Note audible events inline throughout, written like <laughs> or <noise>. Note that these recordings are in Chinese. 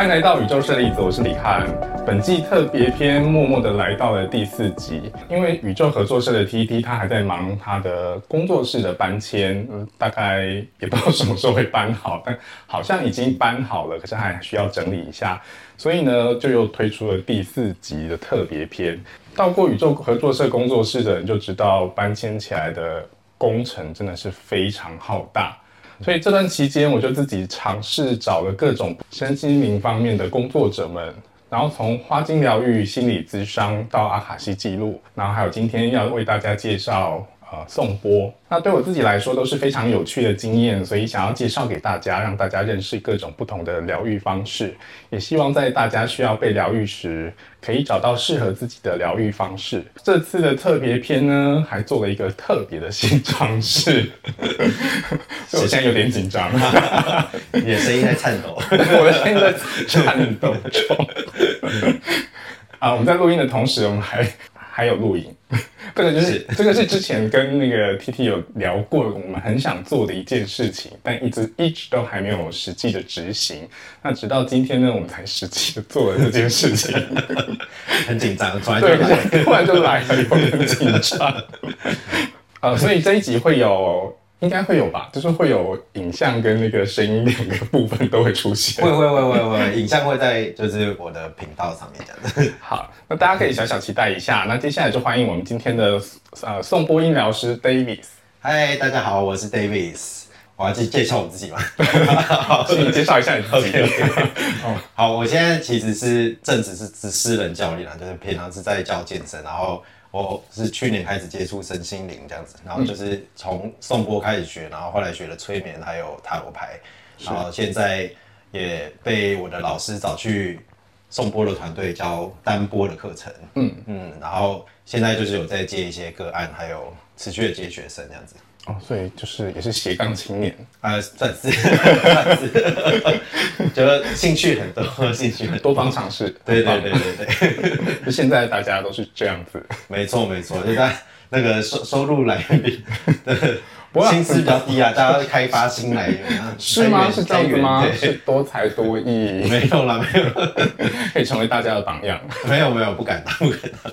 欢迎来到宇宙舍利子，我是李翰。本季特别篇默默的来到了第四集，因为宇宙合作社的 T T 他还在忙他的工作室的搬迁，大概也不知道什么时候会搬好，但好像已经搬好了，可是还需要整理一下，所以呢，就又推出了第四集的特别篇。到过宇宙合作社工作室的人就知道，搬迁起来的工程真的是非常浩大。所以这段期间，我就自己尝试找了各种身心灵方面的工作者们，然后从花精疗愈、心理咨商到阿卡西记录，然后还有今天要为大家介绍。呃，送波，那对我自己来说都是非常有趣的经验，所以想要介绍给大家，让大家认识各种不同的疗愈方式，也希望在大家需要被疗愈时，可以找到适合自己的疗愈方式。这次的特别篇呢，还做了一个特别的新尝试，所 <laughs> 以我现在有点紧张，你的声音在颤抖，<laughs> 我的声音在颤抖中。<laughs> 啊，我们在录音的同时，我们还还有录影。<laughs> 这个就是这个是之前跟那个 T T 有聊过，我们很想做的一件事情，但一直一直都还没有实际的执行。那直到今天呢，我们才实际的做了这件事情，<laughs> 很紧张，突然就来，突然就来了，有点紧张。<laughs> 呃，所以这一集会有。应该会有吧，<laughs> 就是会有影像跟那个声音两个部分都会出现。会会会会会，影像会在就是我的频道上面这样 <laughs> 好，那大家可以小小期待一下。那接下来就欢迎我们今天的呃送播音疗师 Davis。嗨，大家好，我是 Davis。我要介介绍我自己吗？<laughs> 你介绍一下你自己。哦，好，我现在其实是正职是是私人教练啊，就是平常是在教健身，然后。我是去年开始接触身心灵这样子，然后就是从颂钵开始学，然后后来学了催眠，还有塔罗牌，然后现在也被我的老师找去颂钵的团队教单波的课程，嗯。嗯，然后现在就是有在接一些个案，还有持续的接学生这样子。哦，所以就是也是斜杠青年啊，<laughs> 算是算是，觉得兴趣很多，<laughs> 兴趣很多方尝试，对对对对对，<laughs> 就现在大家都是这样子，没错没错，就在那个收收入来源比，薪资比较低啊，大家开发新来源啊，是吗？是这样子吗？是多才多艺，没有啦没有，可以成为大家的榜样，没有没有不敢当不敢当。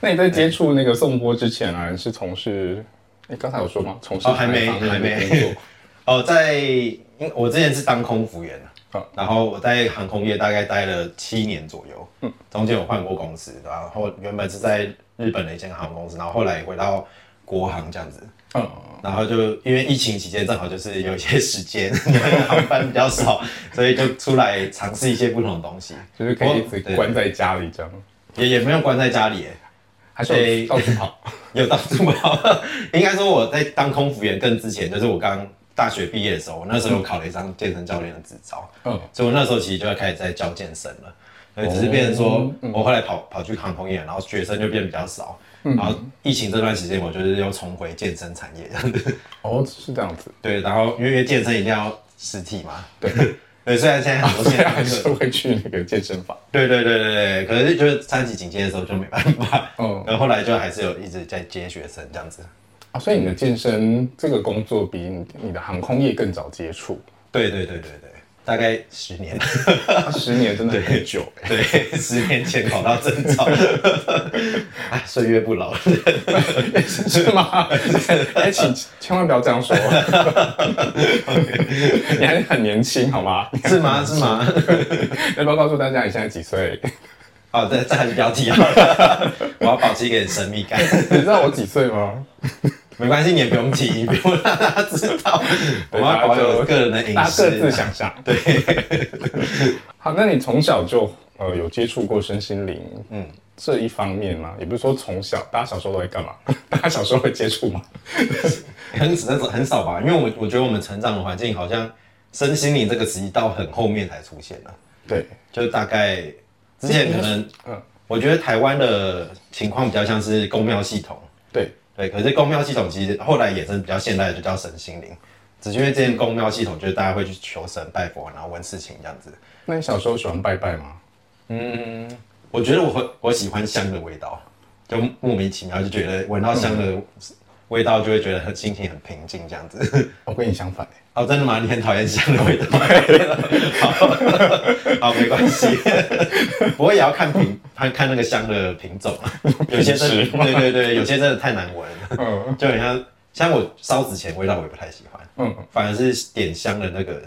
那你在接触那个颂钵之前啊，是从事？你刚才有说吗？从事还没还没。工作。<laughs> 哦，在因我之前是当空服员的，然后我在航空业大概待了七年左右，嗯，中间有换过公司，然后原本是在日本的一间航空公司，然后后来回到国航这样子，嗯，然后就因为疫情期间正好就是有一些时间，<laughs> 航班比较少，所以就出来尝试一些不同的东西，就是可以一直关在家里这样，也也没有关在家里。还是到处跑，<laughs> 有到处跑。应该说我在当空服员更之前，就是我刚大学毕业的时候，我那时候考了一张健身教练的执照。嗯，所以我那时候其实就要开始在教健身了。所以只是变成说，我后来跑跑去航空业，然后学生就变比较少。然后疫情这段时间，我就是又重回健身产业这样子。哦，是这样子。对，然后因为健身一定要实体嘛。对。对，虽然现在很多现在还是会去那个健身房。对对对对对，可是就是三级警戒的时候就没办法。嗯，<laughs> 然后后来就还是有一直在接学生这样子。啊，所以你的健身这个工作比你你的航空业更早接触。对对对对对。大概十年，十年真的很久。对，十年前考到证照，哎，<laughs> 岁月不老，是吗？哎，请千万不要这样说，你还很年轻，好吗？是吗？是吗？要不要告诉大家你现在几岁？哦，这这还是标题啊！<laughs> 我要保持一点神秘感。你知道我几岁吗？没关系，你也不用提，不用让 <laughs> 大家知道。我们要保有个人的隐私，大家各自想象。对。<laughs> 好，那你从小就呃有接触过身心灵，嗯，这一方面吗？也不是说从小，大家小时候都会干嘛？<laughs> 大家小时候会接触吗？很很很少吧，因为我我觉得我们成长的环境好像身心灵这个词到很后面才出现了。对，就大概之前可能，嗯，我觉得台湾的情况比较像是公庙系统。对。对，可是公庙系统其实后来衍生比较现代的，就叫神心灵。只是因为这些公庙系统，就是大家会去求神拜佛，然后问事情这样子。那你小时候喜欢拜拜吗？嗯，我觉得我会，我喜欢香的味道，就莫名其妙就觉得闻到香的味道，就会觉得很心情很平静这样子。我跟你相反欸哦，真的吗？你很讨厌香的味道？<laughs> 好，好，没关系。不过也要看品，看看那个香的品种啊。有些真的，品质吗对对对，有些真的太难闻了，嗯就很像像我烧纸钱味道我也不太喜欢，嗯，反而是点香的那个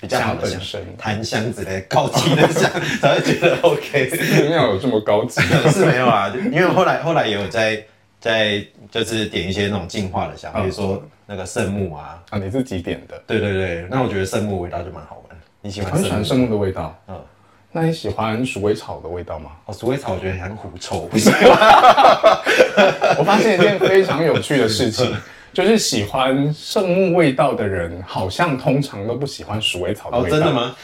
比较好的香檀香之类高级的香 <laughs> 才会觉得 OK。寺庙有这么高级？<laughs> 是没有啊，因为后来后来也有在在就是点一些那种净化的香，比如说那个圣木啊，啊，你自己点的，对对对，那我觉得圣木味道就蛮好闻。你喜我欢？很喜欢圣木的味道。嗯，那你喜欢鼠尾草的味道吗？哦，鼠尾草我觉得很狐臭，不行。<laughs> 我发现一件非常有趣的事情，<laughs> 就是喜欢圣木味道的人，好像通常都不喜欢鼠尾草的哦，味道。真的？吗？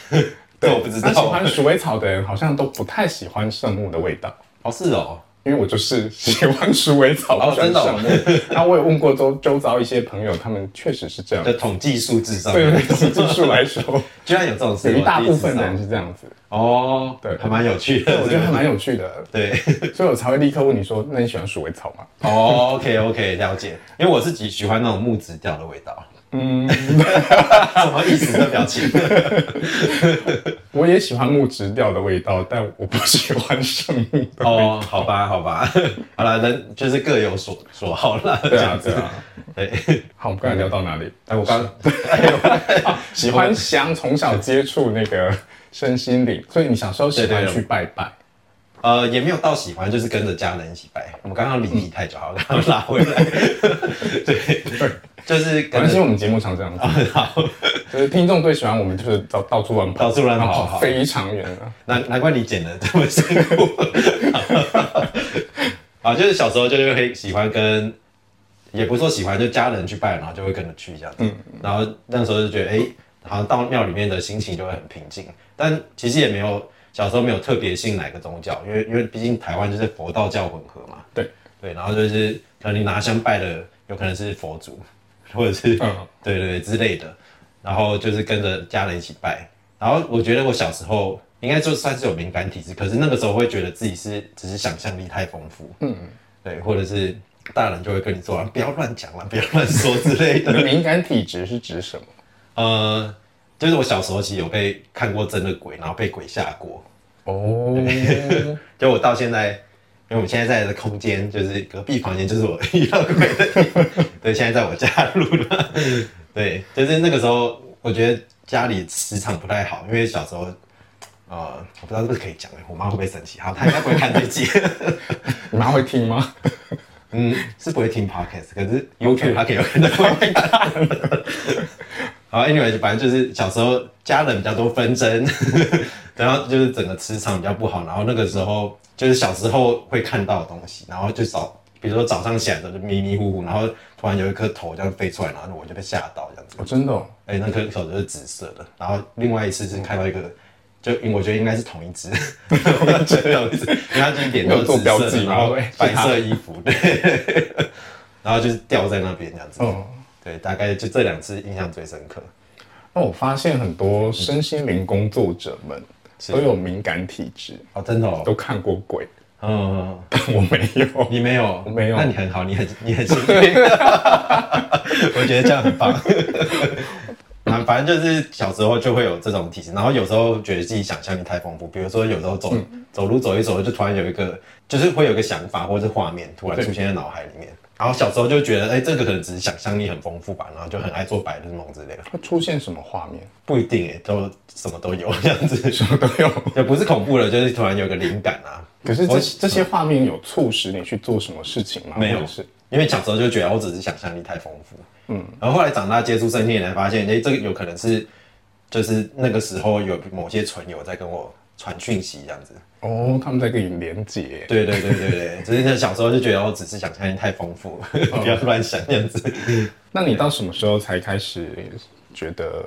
对 <laughs> 我不知那喜道。欢鼠尾草的人，好像都不太喜欢圣木的味道。哦，是哦。因为我就是喜欢鼠尾草，哦真的。那我也问过周周遭一些朋友，他们确实是这样在。统计数字上对面，对，从技术来说，<laughs> 居然有这种事，有一大部分人是这样子。哦，对还蛮有趣的。我觉得还蛮有趣的，<laughs> 对。所以我才会立刻问你说：“那你喜欢鼠尾草吗哦，OK OK，了解。因为我自己喜欢那种木质调的味道。？”嗯，什么意思？这表情？<laughs> 我也喜欢木质调的味道，但我不喜欢圣木的味道。哦，好吧，好吧，<laughs> 好了，人就是各有所所好啦。对啊，对啊。对。好，我们刚才聊到哪里？哎，我刚 <laughs> 喜欢香，从小接触那个身心灵，所以你小时候喜欢去拜拜。呃也没有到喜欢，就是跟着家人一起拜。我们刚刚离题太久，好，刚刚拉回来。<laughs> 对，就是跟着没关系，我们节目常这样子，<laughs> 好，就是听众最喜欢我们就是到到处乱跑，到处乱跑非常远啊。难难怪你剪的这么辛苦。啊，就是小时候就是会喜欢跟，也不是说喜欢，就家人去拜，然后就会跟着去这样子。嗯然后那时候就觉得，哎、好像到庙里面的心情就会很平静。但其实也没有小时候没有特别信哪个宗教，因为因为毕竟台湾就是佛道教混合嘛。对对，然后就是可能你拿香拜的有可能是佛祖，<laughs> 或者是、嗯对对对之类的，然后就是跟着家人一起拜。然后我觉得我小时候应该就算是有敏感体质，可是那个时候会觉得自己是只是想象力太丰富，嗯，对，或者是大人就会跟你说、啊、不要乱讲了，不要乱说之类的。<laughs> 敏感体质是指什么？呃，就是我小时候其实有被看过真的鬼，然后被鬼吓过。哦，<laughs> 就我到现在，因为我们现在在的空间就是隔壁房间，就是我 <laughs> 遇到鬼的地方。对，现在在我家录了。<laughs> 对，就是那个时候，我觉得家里磁场不太好，因为小时候，呃，我不知道是不是可以讲哎，我妈会不会生气？好，她应该不会看这集。你妈会听吗？嗯，是不会听 podcast，可是 YouTube 她可以有。好，anyway，反正就是小时候家人比较多纷争，然后就是整个磁场比较不好，然后那个时候就是小时候会看到的东西，然后就早，比如说早上起来的时候就迷迷糊糊，然后突然有一颗头这样飞出来，然后我就被吓到这样子。哦，真的哦，哎、那颗头就是紫色的，然后另外一次是看到一个，就因为我觉得应该是同一只，同一只，因为它就是脸都是紫色然后白色衣服，对，<laughs> 然后就是掉在那边这样子，嗯。对，大概就这两次印象最深刻。那我发现很多身心灵工作者们都有敏感体质，哦，真的哦，都看过鬼，嗯，<laughs> 但我没有。<laughs> 你没有，我没有那你很好，你很你很幸运，<laughs> 我觉得这样很棒。反反正就是小时候就会有这种体质，然后有时候觉得自己想象力太丰富，比如说有时候走、走路走一走，就突然有一个，就是会有一个想法或者是画面突然出现在脑海里面。然后小时候就觉得，哎、这个可能只是想象力很丰富吧，然后就很爱做白日梦之类的，会出现什么画面？不一定哎、都什么都有这样子，什么都有。<laughs> 也不是恐怖的，就是突然有个灵感啊，可是这这些画面有促使你去做什么事情吗？没有是因为小时候就觉得我只是想象力太丰富，嗯，然后后来长大接触身心灵，才发现，哎、这个有可能是，就是那个时候有某些存友在跟我传讯息这样子，哦，他们在跟你连接。对对对对对，<laughs> 只是那小时候就觉得我只是想象力太丰富了，不要乱想这样子。<laughs> 那你到什么时候才开始觉得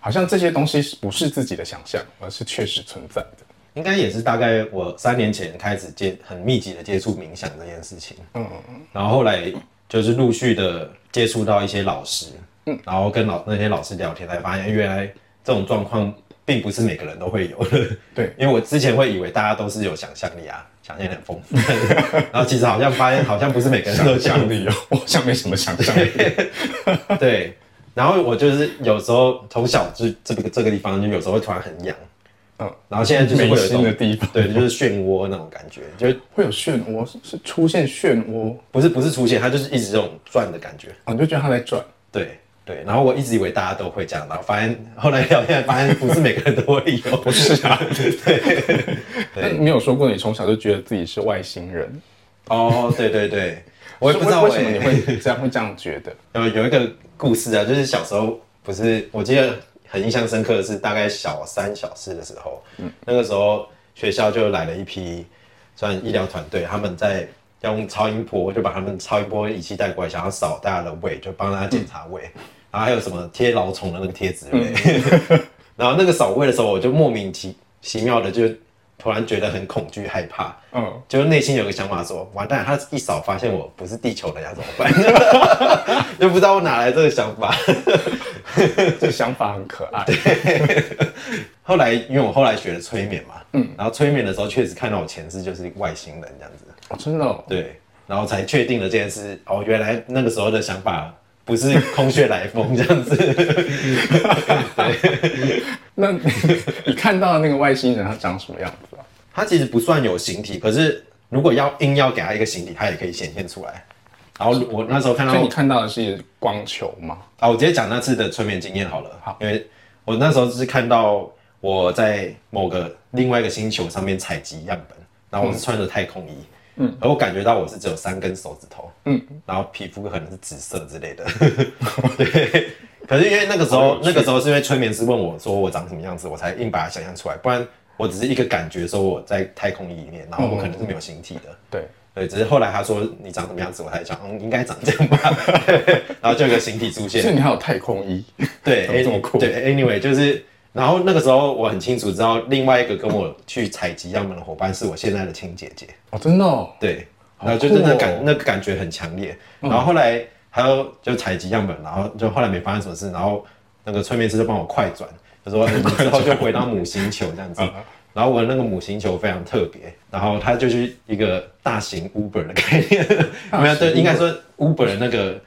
好像这些东西不是自己的想象，而是确实存在的？应该也是大概我三年前开始接很密集的接触冥想这件事情，嗯，然后后来就是陆续的接触到一些老师，嗯，然后跟老那些老师聊天，才发现原来这种状况并不是每个人都会有的。<laughs> 对，因为我之前会以为大家都是有想象力啊，想象力很丰富，<laughs> 然后其实好像发现好像不是每个人都想力哦，我 <laughs> 好像没什么想象力。对，然后我就是有时候从小就这个这个地方就有时候会突然很痒，嗯，然后现在就是会有美一种心的地方。对，就是漩涡那种感觉，就会有漩涡，是是出现漩涡，不是不是出现，它就是一直这种转的感觉，哦，你就觉得它在转。对对。然后我一直以为大家都会这样，然后发现后来聊天发现不是每个人都会有，不是啊，<laughs> 那你有说过你从小就觉得自己是外星人？哦，对对对，我也不知道为什么欸你会 <laughs> 这样会这样觉得？有有一个故事啊，就是小时候不是，我记得很印象深刻的是，大概小三、小四的时候，那个时候学校就来了一批算医疗团队，他们在用超音波就把他们超音波仪器带过来，想要扫大家的胃，就帮大家检查胃，然后还有什么贴老虫的那个贴纸？<laughs> 然后那个扫胃的时候，我就莫名其其妙的就突然觉得很恐惧、害怕，嗯，就是内心有个想法说，完蛋，他一扫发现我不是地球人，要怎么办？就不知道我哪来这个想法。<laughs> 这想法很可爱。<laughs> 后来因为我后来学了催眠嘛，嗯，然后催眠的时候确实看到我前世就是外星人这样子，哦，真的哦，对，然后才确定了这件事。哦，原来那个时候的想法不是空穴来风这样子。<laughs> 那你你看到的那个外星人他长什么样子啊？他其实不算有形体，可是如果要硬要给他一个形体，他也可以显现出来。然后我那时候看到所以你看到的是光球吗？啊，我直接讲那次的催眠经验好了。好，因为我那时候是看到我在某个另外一个星球上面采集样本，然后我是穿着太空衣，嗯，而我感觉到我是只有三根手指头，嗯，然后皮肤可能是紫色之类的，对。<laughs> 可是因为那个时候，那个时候是因为催眠师问我说我长什么样子，我才硬把它想象出来，不然我只是一个感觉说我在太空衣里面，然后我可能是没有形体的，对，对，只是后来他说你长什么样子，我才想，嗯，应该长这样吧，<laughs> 然后就有个形体出现。所以，你还有太空衣，对，<laughs> 怎么这么酷？对，anyway，就是，然后那个时候我很清楚知道，另外一个跟我去采集样本的伙伴是我现在的亲姐姐，哦，真的哦，对，然后就真的感、那个感觉很强烈，然后后来还有就采集样本，然后就后来没发生什么事，然后那个催眠师就帮我快转，就说 <laughs> 你之后就回到母星球这样子。然后我的那个母星球非常特别，然后它就是一个大型 Uber 的概念，<laughs> 没有对，应该说 Uber 的那个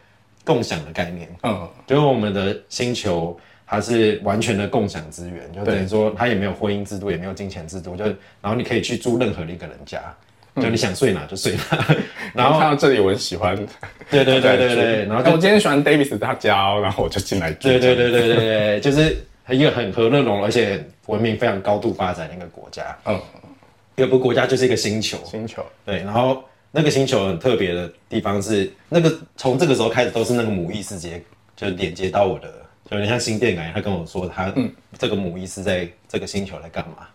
共享的概念。嗯，就是我们的星球，它是完全的共享资源，就等于说它也没有婚姻制度，也没有金钱制度，就然后你可以去住任何的一个人家，就你想睡哪就睡哪。<laughs> 然后看到这里我很喜欢，对对对对对，<laughs> 然后我今天喜欢 Davis 他家哦，然后我就进来住。对对对对对 <laughs> 对，就是一个很和乐融融，而且文明非常高度发展的一个国家。嗯，一个不国家就是一个星球，星球，对，然后那个星球很特别的地方是，那个从这个时候开始都是那个母意识节，就连接到我的，就有点像心电感应。他跟我说他，这个母意识在这个星球在干嘛？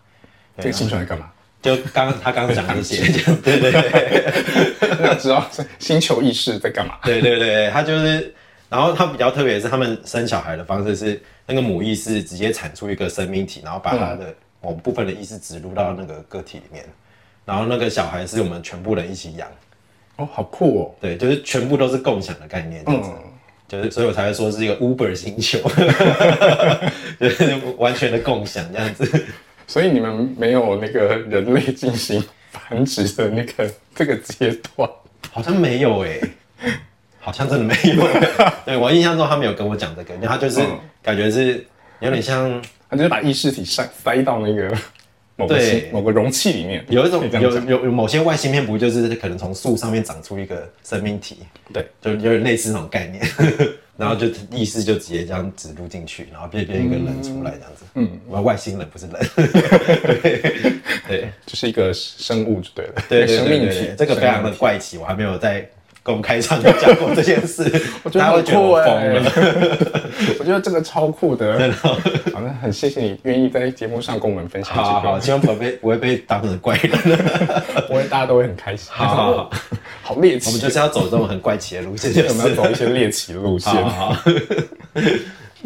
这个星球在干嘛？就刚刚他刚刚讲的这些，对对对那知道星球意识在干嘛？对对对，他就是，然后他比较特别的是，他们生小孩的方式是那个母意识直接产出一个生命体，然后把他的某部分的意识植入到那个个体里面，然后那个小孩是我们全部人一起养。哦，好酷哦！对，就是全部都是共享的概念，这样子，就是所以我才会说是一个 Uber 星球，<laughs> 就是完全的共享这样子。所以你们没有那个人类进行繁殖的那个这个阶段，好像没有哎、好像真的没有、欸。<laughs> 对我印象中他没有跟我讲这个，因为他就是嗯感觉是有点像他就是把意识体塞塞到那个某个对。某个容器里面，有一种有有有某些外星片不就是可能从树上面长出一个生命体，对，就有点类似那种概念，<laughs> 然后就意思就直接这样植入进去，然后变变一个人出来这样子。嗯，我外星人不是人。<laughs> 对。对。就是一个生物就对了，对对生命体这个非常的怪奇，我还没有在公开场就讲过这件事，<laughs> 我觉得很大家会觉得酷哎、<laughs> 我觉得这个超酷的，好，那很谢谢你愿意在节目上跟我们分享好好好，这希望不会被不会被当成怪人。<laughs> 个，我会大家都会很开心。好好好，好猎奇，我们就是要走这种很怪奇的路线，就我们要。走一些猎奇的路线。好好好，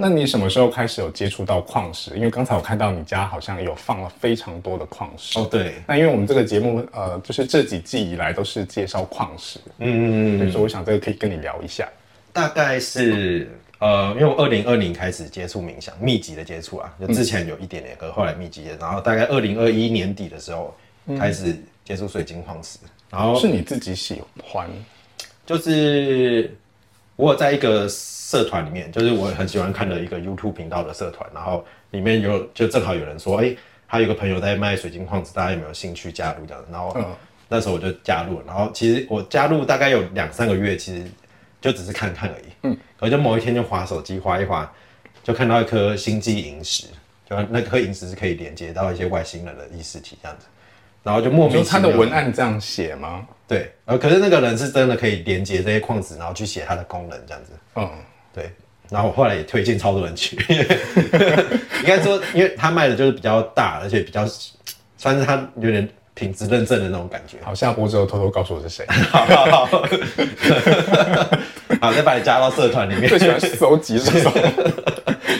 那你什么时候开始有接触到矿石？因为刚才我看到你家好像有放了非常多的矿石。哦对，那因为我们这个节目，呃，就是这几季以来都是介绍矿石，嗯，所以说我想这个可以跟你聊一下。大概是呃，因为我二零二零开始接触冥想，密集的接触啊，就之前有一点点，可后来密集的，然后大概二零二一年底的时候开始接触水晶矿石，然后是你自己喜欢，就是我有在一个社团里面，就是我很喜欢看的一个 YouTube 频道的社团，然后里面有就正好有人说，哎、他有个朋友在卖水晶矿石，大家有没有兴趣加入这样子？然后、嗯。那时候我就加入了，然后其实我加入大概有两三个月，其实就只是看看而已，嗯，可就某一天就划手机划一划，就看到一颗星际萤石，就那颗萤石是可以连接到一些外星人的意识体这样子，然后就莫名其妙的文案这样写吗？对，呃，可是那个人是真的可以连接这些矿子，然后去写它的功能这样子。嗯，对，然后我后来也推荐超多人去，<laughs> 应该说，因为他卖的就是比较大，而且比较算是他有点品质认证的那种感觉。好，下播之后偷偷告诉我是谁。好好好，好，再把你加到社团里面最。喜欢搜集这种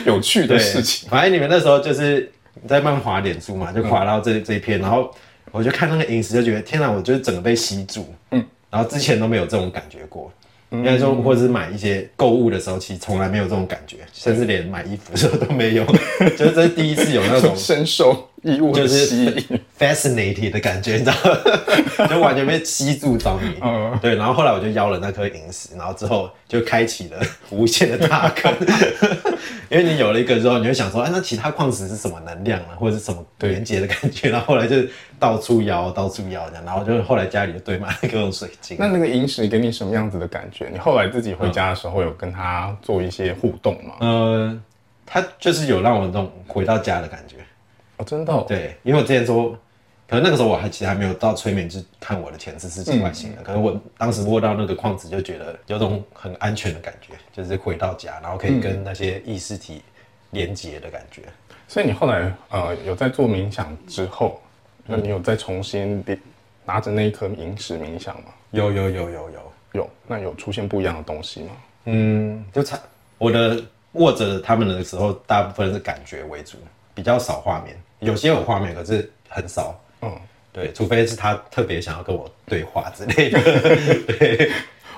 有趣的事情。反正你们那时候就是在慢慢滑脸书嘛，就滑到这、这一篇，然后我就看那个饮食，就觉得天哪，我就是整个被吸住，嗯，然后之前都没有这种感觉过。应该说，或者是买一些购物的时候，其实从来没有这种感觉，甚至连买衣服的时候都没有，<laughs> 就是这是第一次有那种 <laughs> 深受义务就是吸，fascinated 的感觉，你知道吗？<laughs> 就完全被吸住着迷。嗯对，然后后来我就邀了那颗萤石，然后之后就开启了无限的大坑。<laughs> 因为你有了一个之后，你会想说，哎，那其他矿石是什么能量呢，或者是什么连接的感觉？然后后来就到处邀，到处邀这样，然后就后来家里就堆满了各种水晶。那那个萤石给你什么样子的感觉？你后来自己回家的时候有跟他做一些互动吗？呃，他就是有让我那种回到家的感觉。哦，真的、哦，对，因为我之前说，可能那个时候我还其实还没有到催眠，就是看我的前世是境外星人。可能我当时握到那个矿子，就觉得有种很安全的感觉，就是回到家，然后可以跟那些意识体连接的感觉。所以你后来呃有在做冥想之后，那你有再重新地拿着那一颗萤石冥想吗？有有有有有，有，那有出现不一样的东西吗？嗯，就差我的握着他们的时候，大部分是感觉为主，比较少画面，有些有画面，可是很少。嗯，对，除非是他特别想要跟我对话之类的，<laughs> 对，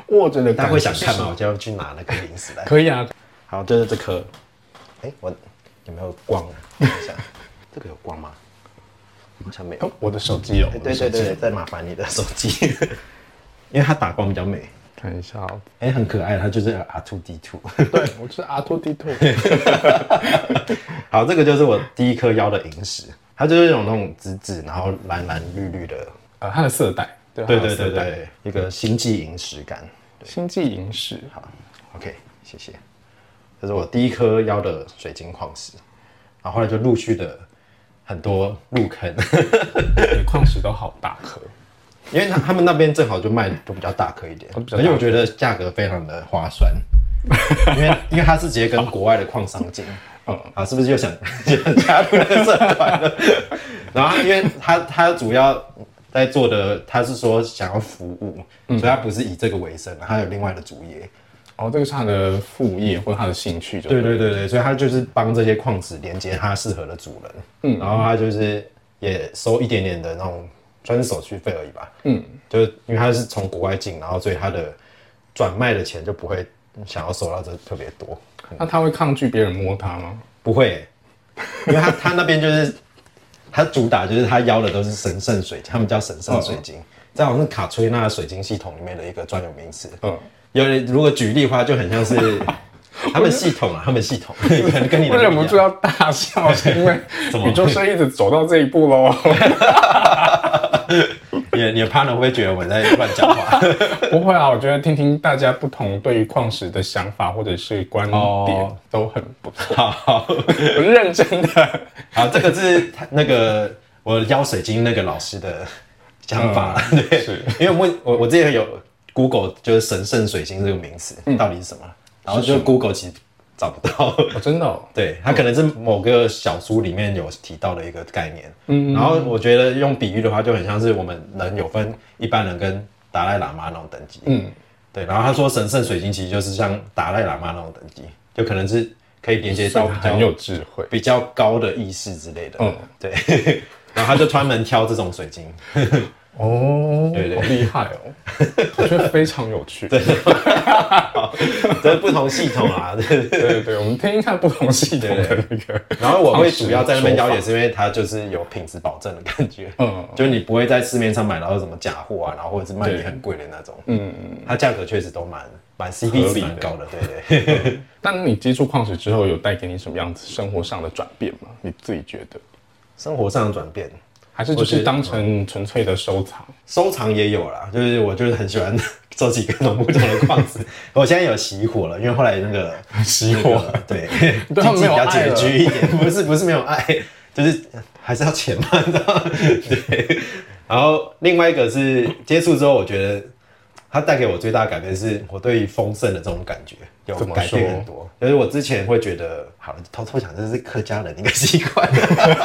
握着的他会想？看吗，我就要去拿那个零食来。可以啊，好，就是这颗。哎、我有没有光啊？<laughs> 看一下，这个有光吗？好像没有。哦我的手机哦，哎我的手机对对对，再麻烦你的手机，<laughs> 因为它打光比较美。看一下哦。哎、很可爱，它就是 R two D two。对，我是 R two D two。<laughs> 好，这个就是我第一颗腰的萤石，它就是有那种紫紫，然后蓝蓝绿绿的，呃，它的色带，对对对对对，一个星际萤石感。星际萤石，好，OK，谢谢。这是我第一颗腰的水晶矿石，然后后来就陆续的很多入坑，<laughs> 对矿石都好大颗，因为他他们那边正好就卖都比较大颗一点，而且我觉得价格非常的划算，<laughs> 因为因为它是直接跟国外的矿商进，嗯，啊，是不是又想加入那个社团？了？然后因为他他主要在做的，他是说想要服务，所以他不是以这个为生，他有另外的主业。哦，这个是他的副业或者他的兴趣就对对对对，所以他就是帮这些矿石连接他适合的主人，嗯，然后他就是也收一点点的那种，算是手续费而已吧，嗯，就是因为他是从国外进，然后所以他的转卖的钱就不会想要收到这特别多，那他会抗拒别人摸他吗？不会。欸、因为他他那边就是他主打就是他邀的都是神圣水晶，他们叫神圣水晶，这好像是卡崔娜水晶系统里面的一个专有名词，嗯，有人如果举例的话，就很像是 <laughs> 他们系统啊，他们系统。<laughs> 可能跟你我忍不住要大笑，是因为 <laughs> 宇宙生一直走到这一步喽。你的你的 partner 会觉得我在乱讲话？<laughs> 不会啊，我觉得听听大家不同对于矿石的想法或者是观点哦。都很不错，好好。我认真的。<laughs> 好，这个是那个我邀水晶那个老师的想法，<laughs> 对，是。因为我我我之前有 Google 就是神圣水晶这个名词、到底是什么，然后就 Google 其实找不到。哦，真的、哦，<laughs> 对，它可能是某个小书里面有提到的一个概念。嗯，然后我觉得用比喻的话，就很像是我们人有分一般人跟达赖喇嘛那种等级。嗯，对。然后他说神圣水晶其实就是像达赖喇嘛那种等级，就可能是可以连接到比较很有智慧。比较高的意识之类的。嗯，对。<laughs> 然后他就专门挑这种水晶。哦，对对好厉害哦，<laughs> 我觉得非常有趣。对 <laughs> 这是不同系统啊。<laughs> 对对对对，我们听一看不同系统的那个。然后我会主要在那边方式邀，也是因为它就是有品质保证的感觉，嗯就是你不会在市面上买到什么假货啊，然后或者是卖你很贵的那种，嗯嗯，它价格确实都蛮蛮 CP 值蛮高的，对对。但你接触矿石之后，有带给你什么样子生活上的转变吗？你自己觉得，生活上的转变，还是就是当成纯粹的收藏？收藏也有啦，就是我就是很喜欢收集各种不同的矿石。我现在有熄火了，因为后来那个 <laughs> 熄火那个对，<laughs> 经济比较拮据一点，不是不是没有爱，就是还是要钱嘛，你知道吗？<laughs> 对。然后另外一个是接触之后，我觉得它带给我最大的改变是我对于丰盛的这种感觉有改变很多。就是我之前会觉得，好了，偷偷讲，这是客家人的一个习惯，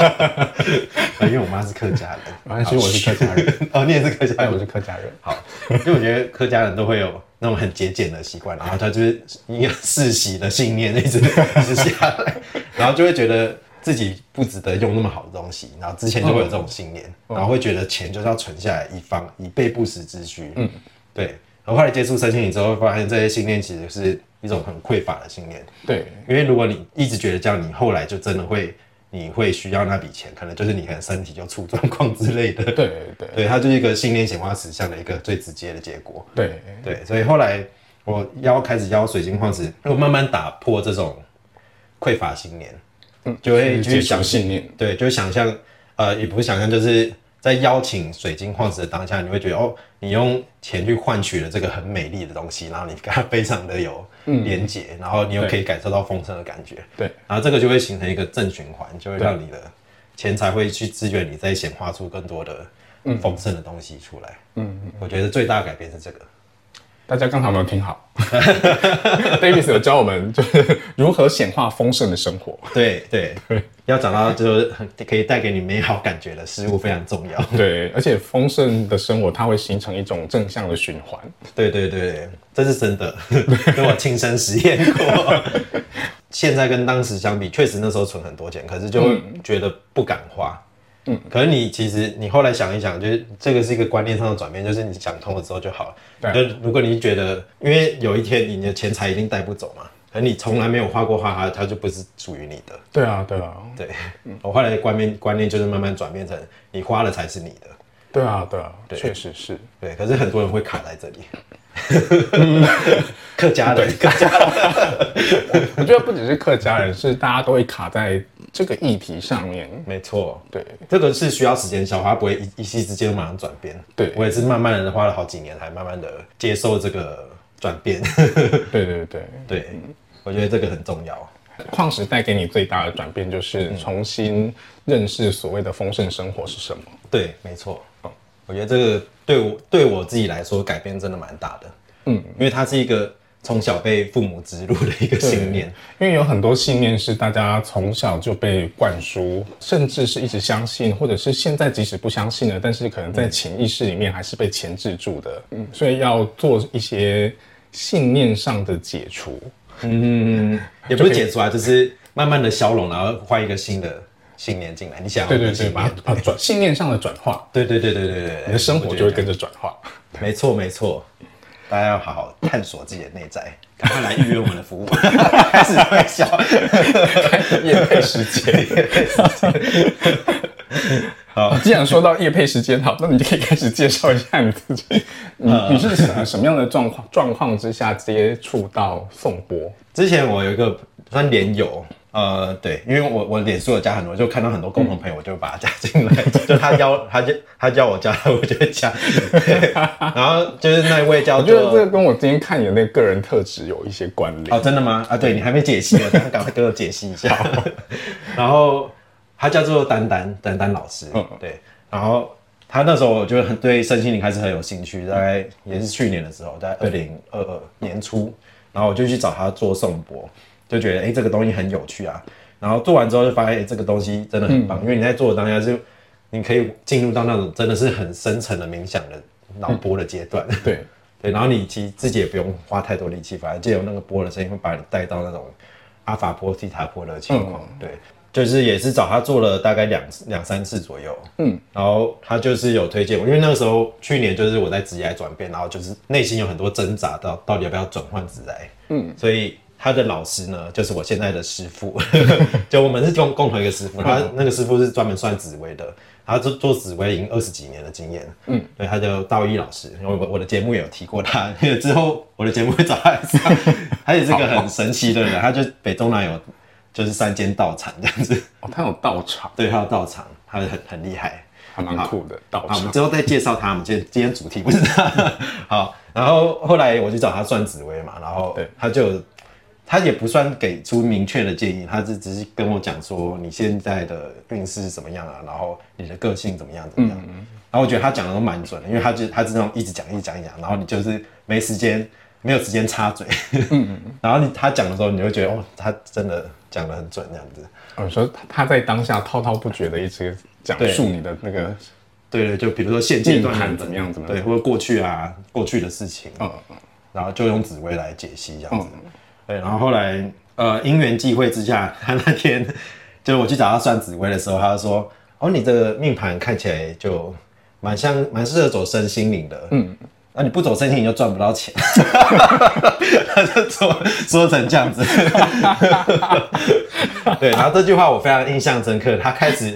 <laughs> 因为我妈是客家人，啊，其实我是客家人，<laughs> 哦，你也是客家哎，人我，是客家人。好，因为我觉得客家人都会有那种很节俭的习惯，然后他就是一个世袭的信念一直 <laughs> 一直下来，然后就会觉得自己不值得用那么好的东西，然后之前就会有这种信念，然后会觉得钱就是要存下来以防以备不时之需。嗯，对。然后后来接触身心灵之后，会发现这些信念其实是一种很匮乏的信念，对，因为如果你一直觉得这样，你后来就真的会。你会需要那笔钱，可能就是你可能身体就出状况之类的。对对 <laughs> 对，它就是一个信念显化实相的一个最直接的结果。对，对，所以后来我邀开始邀水晶矿石，我慢慢打破这种匮乏信念，嗯，就会去解想除信念。对，就想象，呃，也不是想象，就是在邀请水晶矿石的当下，你会觉得哦，你用钱去换取了这个很美丽的东西，然后你跟它非常的有连结，然后你又可以感受到丰盛的感觉，对，然后这个就会形成一个正循环，就会让你的钱财会去支援你，再显化出更多的丰盛的东西出来。嗯，我觉得最大的改变是这个。大家刚才有没有听好？<laughs> Davis 有教我们就是如何显化丰盛的生活。对对要找到就是可以带给你美好感觉的事物非常重要。<laughs> 对，而且丰盛的生活它会形成一种正向的循环。对对对对，这是真的，跟我亲身实验过。<laughs> 现在跟当时相比，确实那时候存很多钱，可是就会觉得不敢花。嗯，可是你其实你后来想一想，就是这个是一个观念上的转变，就是你想通了之后就好了。对就如果你觉得，因为有一天你的钱财一定带不走嘛，可你从来没有花过花，它它就不是属于你的。对啊，对啊，对，我后来的观念观念就是慢慢转变成，你花了才是你的。对啊，对啊，确实是。对，可是很多人会卡在这里。<laughs> 客家人，客家人，<laughs> 我觉得不只是客家人，是大家都会卡在这个议题上面。没错，对，这个是需要时间消化，不会一一夕之间马上转变。对我也是慢慢的花了好几年，才慢慢的接受这个转变。<laughs> 对对对，对，我觉得这个很重要。矿石带给你最大的转变就是重新认识所谓的丰盛生活是什么。对，没错。我觉得这个对我对我自己来说改变真的蛮大的。嗯，因为它是一个从小被父母植入的一个信念。因为有很多信念是大家从小就被灌输，甚至是一直相信，或者是现在即使不相信了，但是可能在潜意识里面还是被钳制住的。嗯，所以要做一些信念上的解除。嗯，<laughs> 也不是解除啊，就是慢慢的消融，然后换一个新的信念进来。你想要对把啊转信念上的转化，对对对对对对对，你的生活就会跟着转化。没错没错，大家要好好探索自己的内在，赶快来预约我们的服务，<laughs> 开始推销，夜配时间。<laughs> 好，<laughs> 既然说到夜配时间，好，那你就可以开始介绍一下你自己。你你是什么什么样的状况状况之下接触到颂钵？之前我有一个算连友，呃，对，因为我我脸书有加很多，就看到很多共同朋友，我就把他加进来，<laughs> 就他邀他就他叫我加，我就会加。对 <laughs> 然后就是那一位叫我觉得这跟我今天看你的那个个人特质有一些关联。哦，真的吗？啊，对你还没解析，我等下赶快给我解析一下。然后他叫做丹丹丹丹老师，嗯对，然后。他那时候我就很对身心灵开始很有兴趣，大概也是去年的时候，在二零二二年初，然后我就去找他做颂钵，就觉得哎、诶这个东西很有趣啊。然后做完之后就发现，哎、这个东西真的很棒，因为你在做的当下是，你可以进入到那种真的是很深层的冥想的脑波的阶段。对，<laughs> 对，然后你其实自己也不用花太多力气，反正借由那个波的声音会把你带到那种阿法波、西塔波的情况。对，就是也是找他做了大概两两三次左右，嗯，然后他就是有推荐我，因为那个时候去年就是我在职业转变，然后就是内心有很多挣扎，到到底要不要转换职业，嗯，所以他的老师呢，就是我现在的师傅，<laughs> 就我们是共共同一个师傅，他那个师傅是专门算紫薇的，他做做紫薇已经二十几年的经验，嗯，对，他叫道一老师，因为我我的节目也有提过他，<laughs> 之后我的节目会找他来上，<laughs> 他也是个很神奇的人，他就北中南有。就是三间道场这样子哦，他有道场，对，他有道场，他很很厉害，还蛮酷的道场。好，我们之后再介绍他。我们今天今天主题不是他。<laughs> 好，然后后来我去找他算紫薇嘛，然后他就他也不算给出明确的建议，他是只是跟我讲说你现在的运势怎么样啊，然后你的个性怎么样怎么样。然后我觉得他讲的都蛮准的，因为他就他是那种一直讲一直讲一讲，然后你就是没时间没有时间插嘴。然后你他讲的时候，你会觉得哦，他真的。讲的很准，这样子。我说他在当下滔滔不绝的一直讲述你的那个，对对，就比如说现阶段怎么样怎么样，对，或者过去啊过去的事情，嗯嗯，然后就用紫薇来解析这样子。对，然后后来呃因缘际会之下，他 <laughs> 那天就我去找他算紫薇的时候，他就说：“哦，你的命盘看起来就蛮像蛮适合走身心灵的。”嗯。那你不走身心，你就赚不到钱。说说成这样子，<laughs> 对。然后这句话我非常印象深刻。他开始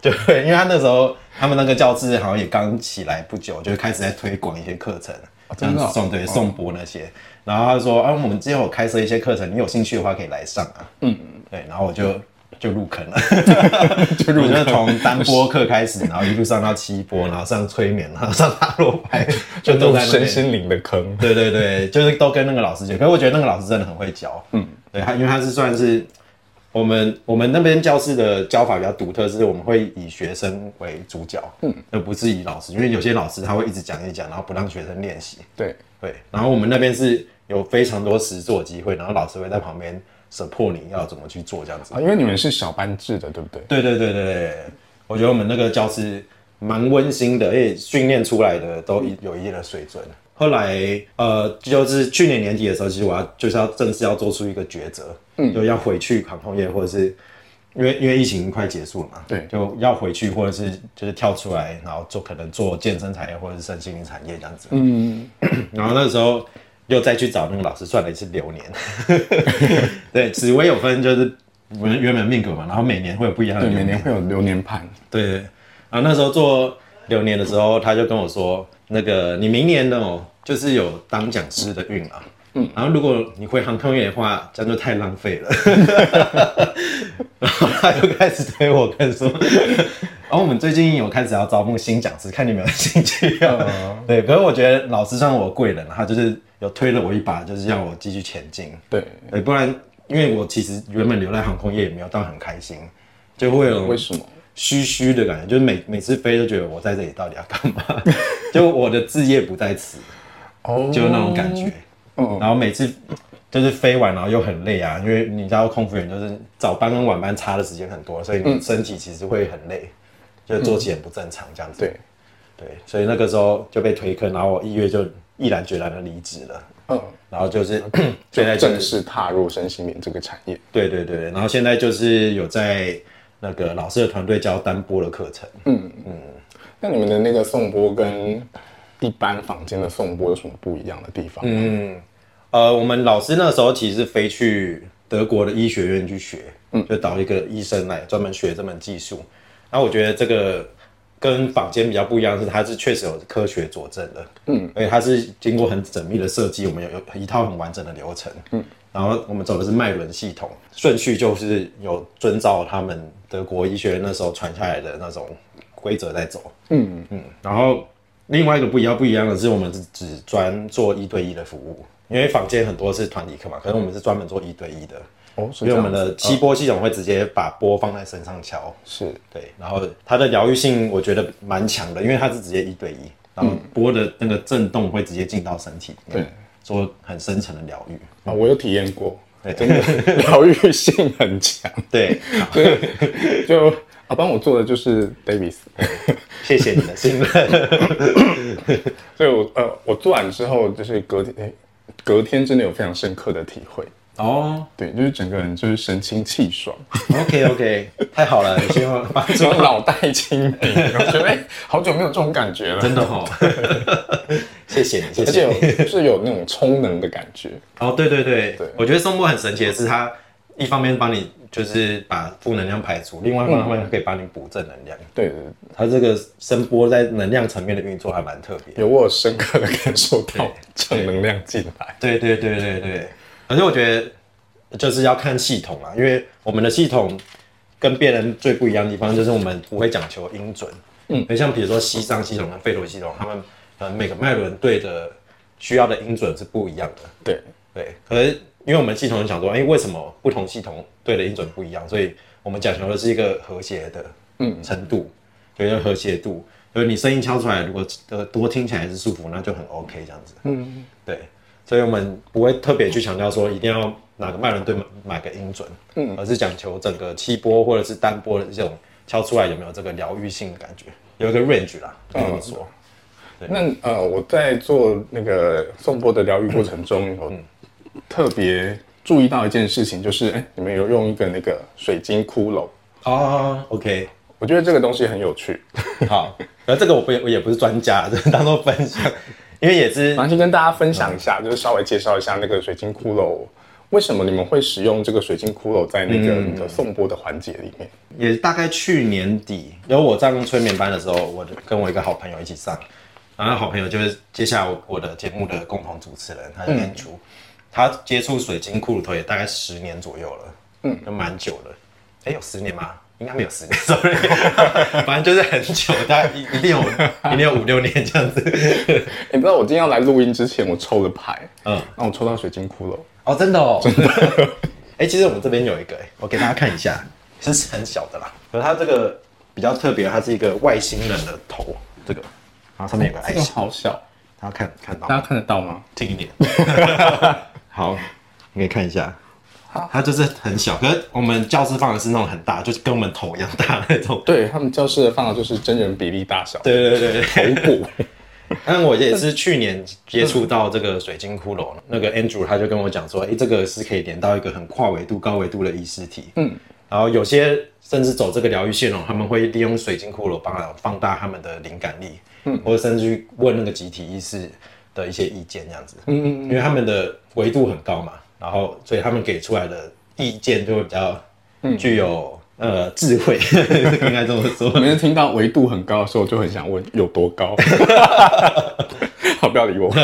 就会，因为他那时候他们那个教室好像也刚起来不久，就开始在推广一些课程，这样送对送播那些。然后他说啊，我们之后有开设一些课程，你有兴趣的话可以来上啊。嗯嗯，对。然后我就。就入坑了，<laughs> 就入坑，从单播课开始，然后一路上到七波，然后上催眠，然后上塔罗牌，<laughs> 就都在身心灵的坑。对对对，就是都跟那个老师学。可是我觉得那个老师真的很会教，嗯，对他，因为他是算是我们我们那边教室的教法比较独特，是我们会以学生为主角，嗯，而不是以老师，因为有些老师他会一直讲一讲，然后不让学生练习。对对，然后我们那边是有非常多实做机会，然后老师会在旁边。Support 你要怎么去做这样子啊？因为你们是小班制的，对不对？对对对对对，我觉得我们那个教室蛮温馨的，而且训练出来的都有一定的水准。后来呃，就是去年年底的时候，其实我要就是要正式要做出一个抉择，嗯，就要回去航空业，或者是因为因为疫情快结束了嘛，对，就要回去，或者是就是跳出来，然后做可能做健身产业或者是身心灵产业这样子，嗯，<clears throat> 然后那时候。又再去找那个老师算了一次流年，<laughs> 对，紫薇有分就是原原本命格嘛，然后每年会有不一样的，对，每年会有流年盘，对，然后那时候做流年的时候，他就跟我说，那个你明年的哦，就是有当讲师的运啊，嗯，然后如果你回航空业的话，这样就太浪费了，<laughs> 然后他就开始推我跟说。然 <laughs> 后我们最近有开始要招募新讲师，看你们有兴趣啊？对，可是我觉得老师算我贵人，他就是有推了我一把，就是让我继续前进。对，不然因为我其实原本留在航空业也没有到很开心，就会有为什么虚虚的感觉，就是每每次飞都觉得我在这里到底要干嘛？<laughs> 就我的志业不在此，哦，就那种感觉。哦，然后每次就是飞完然后又很累啊，因为你知道空服员就是早班跟晚班差的时间很多，所以你身体其实会很累。就做起很不正常这样子，对，对，所以那个时候就被推坑，然后我一月就毅然决然的离职了，嗯，然后就是 <clears throat> 现在正式踏入身心灵这个产业，对对对，然后现在就是有在那个老师的团队教单波的课程，嗯。嗯，那你们的那个颂钵跟一般房间的颂钵有什么不一样的地方？嗯，呃，我们老师那时候其实飞去德国的医学院去学，嗯，就找一个医生来专门学这门技术。那我觉得这个跟坊间比较不一样，是它是确实有科学佐证的，嗯，而且它是经过很缜密的设计，我们有有一套很完整的流程，嗯，然后我们走的是脉轮系统，顺序就是有遵照他们德国医学院那时候传下来的那种规则在走，嗯。嗯，然后另外一个不一样不一样的是，我们是只专做一对一的服务，因为坊间很多是团体课嘛，可是我们是专门做一对一的。哦，所以我们的七波系统会直接把波放在身上敲，是。对，然后它的疗愈性我觉得蛮强的，因为它是直接一对一，然后波的那个震动会直接进到身体，对，做很深层的疗愈。啊，我有体验过，对，真的 <laughs> 疗愈性很强，对，对，就啊帮我做的就是 Davis，谢谢你的信任，<laughs> 所以我呃我做完之后就是隔天，隔天真的有非常深刻的体会。哦对，就是整个人就是神清气爽，，OK OK，太好了，希望把这种脑袋清明。我觉得哎、好久没有这种感觉了，真的哦，<laughs> 谢谢你，谢而且谢有你。就是有那种充能的感觉。哦，对对对，对我觉得松波很神奇的是，它一方面帮你就是把负能量排除，另外一方面可以帮你补正能量。对对对，它这个声波在能量层面的运作还蛮特别。有我有深刻的感受到正能量进来。对对对对对，而且我觉得就是要看系统啊，因为我们的系统跟别人最不一样的地方就是我们不会讲求音准。嗯，像比如说西藏系统跟吠陀系统，他们呃每个脉轮对的需要的音准是不一样的。对，对，可是因为我们系统想说，哎、为什么不同系统对的音准不一样？所以我们讲求的是一个和谐的嗯程度，就是和谐度。就是你声音敲出来，如果呃多听起来是舒服，那就很 OK 这样子。嗯，对，所以我们不会特别去强调说一定要哪个脉轮对买个音准，嗯，而是讲求整个七波或者是单波的这种敲出来有没有这个疗愈性的感觉，有一个 range 啦，可以这么说。那呃，我在做那个颂钵的疗愈过程中，有特别注意到一件事情，就是哎、你们有用一个那个水晶骷髅，啊，OK，我觉得这个东西很有趣。好，然后这个我不我也不是专家，只是当做分享，因为也是马上先跟大家分享一下，就是稍微介绍一下那个水晶骷髅。为什么你们会使用这个水晶骷髅在那个你的颂钵的环节里面？也大概去年底，有我在上催眠班的时候，我就跟我一个好朋友一起上，然后好朋友就是接下来我我的节目的共同主持人，他叫 Andrew，、他接触水晶骷髅头也大概十年左右了，嗯，都蛮久了。哎、有十年吗？应该没有十年，<laughs> sorry，反正就是很久，大概一一定有 <laughs> 一定有五六年这样子。<laughs> 你知道我今天要来录音之前，我抽了牌，嗯，那我抽到水晶骷髅，哦，真的哦，真的。哎、其实我们这边有一个、哎，我给大家看一下，是很小的啦。可是它这个比较特别，它是一个外星人的头，这个，然后上面有个爱这个心，好小，大家看看到？大家看得到吗？近一点。好，你可以看一下，它就是很小，可是我们教室放的是那种很大，就是跟我们头一样大那种。对他们教室的放的就是真人比例大小，对对对对。头骨。<laughs> 但我也是去年接触到这个水晶骷髅，那个 Andrew 他就跟我讲说，哎、这个是可以连到一个很跨维度、高维度的意识体。嗯，然后有些甚至走这个疗愈线哦，他们会利用水晶骷髅帮他放大他们的灵感力，嗯，或者甚至去问那个集体意识的一些意见这样子。嗯嗯因为他们的维度很高嘛，然后所以他们给出来的意见就会比较具有、呃智慧，<laughs> 应该这么说。每次听到维度很高的时候，就很想问有多高。好，不要理我。<laughs>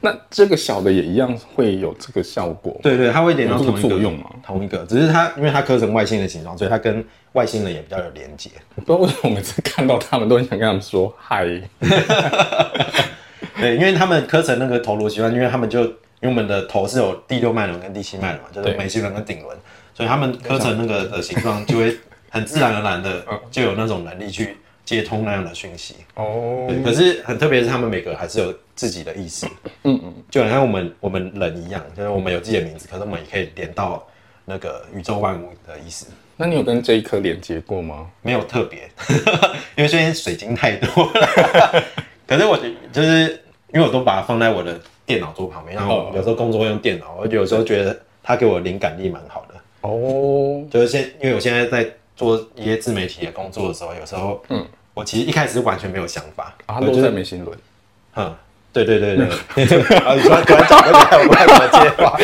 那这个小的也一样会有这个效果，对对，它会连到同一个作用嘛？同一个，只是它因为它刻成外星的形状，所以它跟外星人也比较有连接。不知道为什么我每次看到他们都很想跟他们说嗨。<laughs> 对，因为他们刻成那个头颅习惯，因为他们就因为我们的头是有第六脉轮跟第七脉轮嘛，就是对眉心轮跟顶轮，所以他们刻成那个的形状，就会很自然而然的就有那种能力去接通那样的讯息。哦，可是很特别是他们每个还是有自己的意识，嗯嗯，就好像我们我们人一样，就是我们有自己的名字，可是我们也可以连到那个宇宙万物的意思。那你有跟这一颗连接过吗？没有特别，<laughs> 因为最近水晶太多了。<laughs> 可是我就是因为我都把它放在我的电脑桌旁边，然后有时候工作会用电脑，我有时候觉得它给我灵感力蛮好的。哦，就是现因为我现在在做一些自媒体的工作的时候，有时候嗯，我其实一开始是完全没有想法，啊，落在眉心轮。嗯，对对对对，<laughs> <laughs> 啊你突然突然讲这个，我不太怎么接话。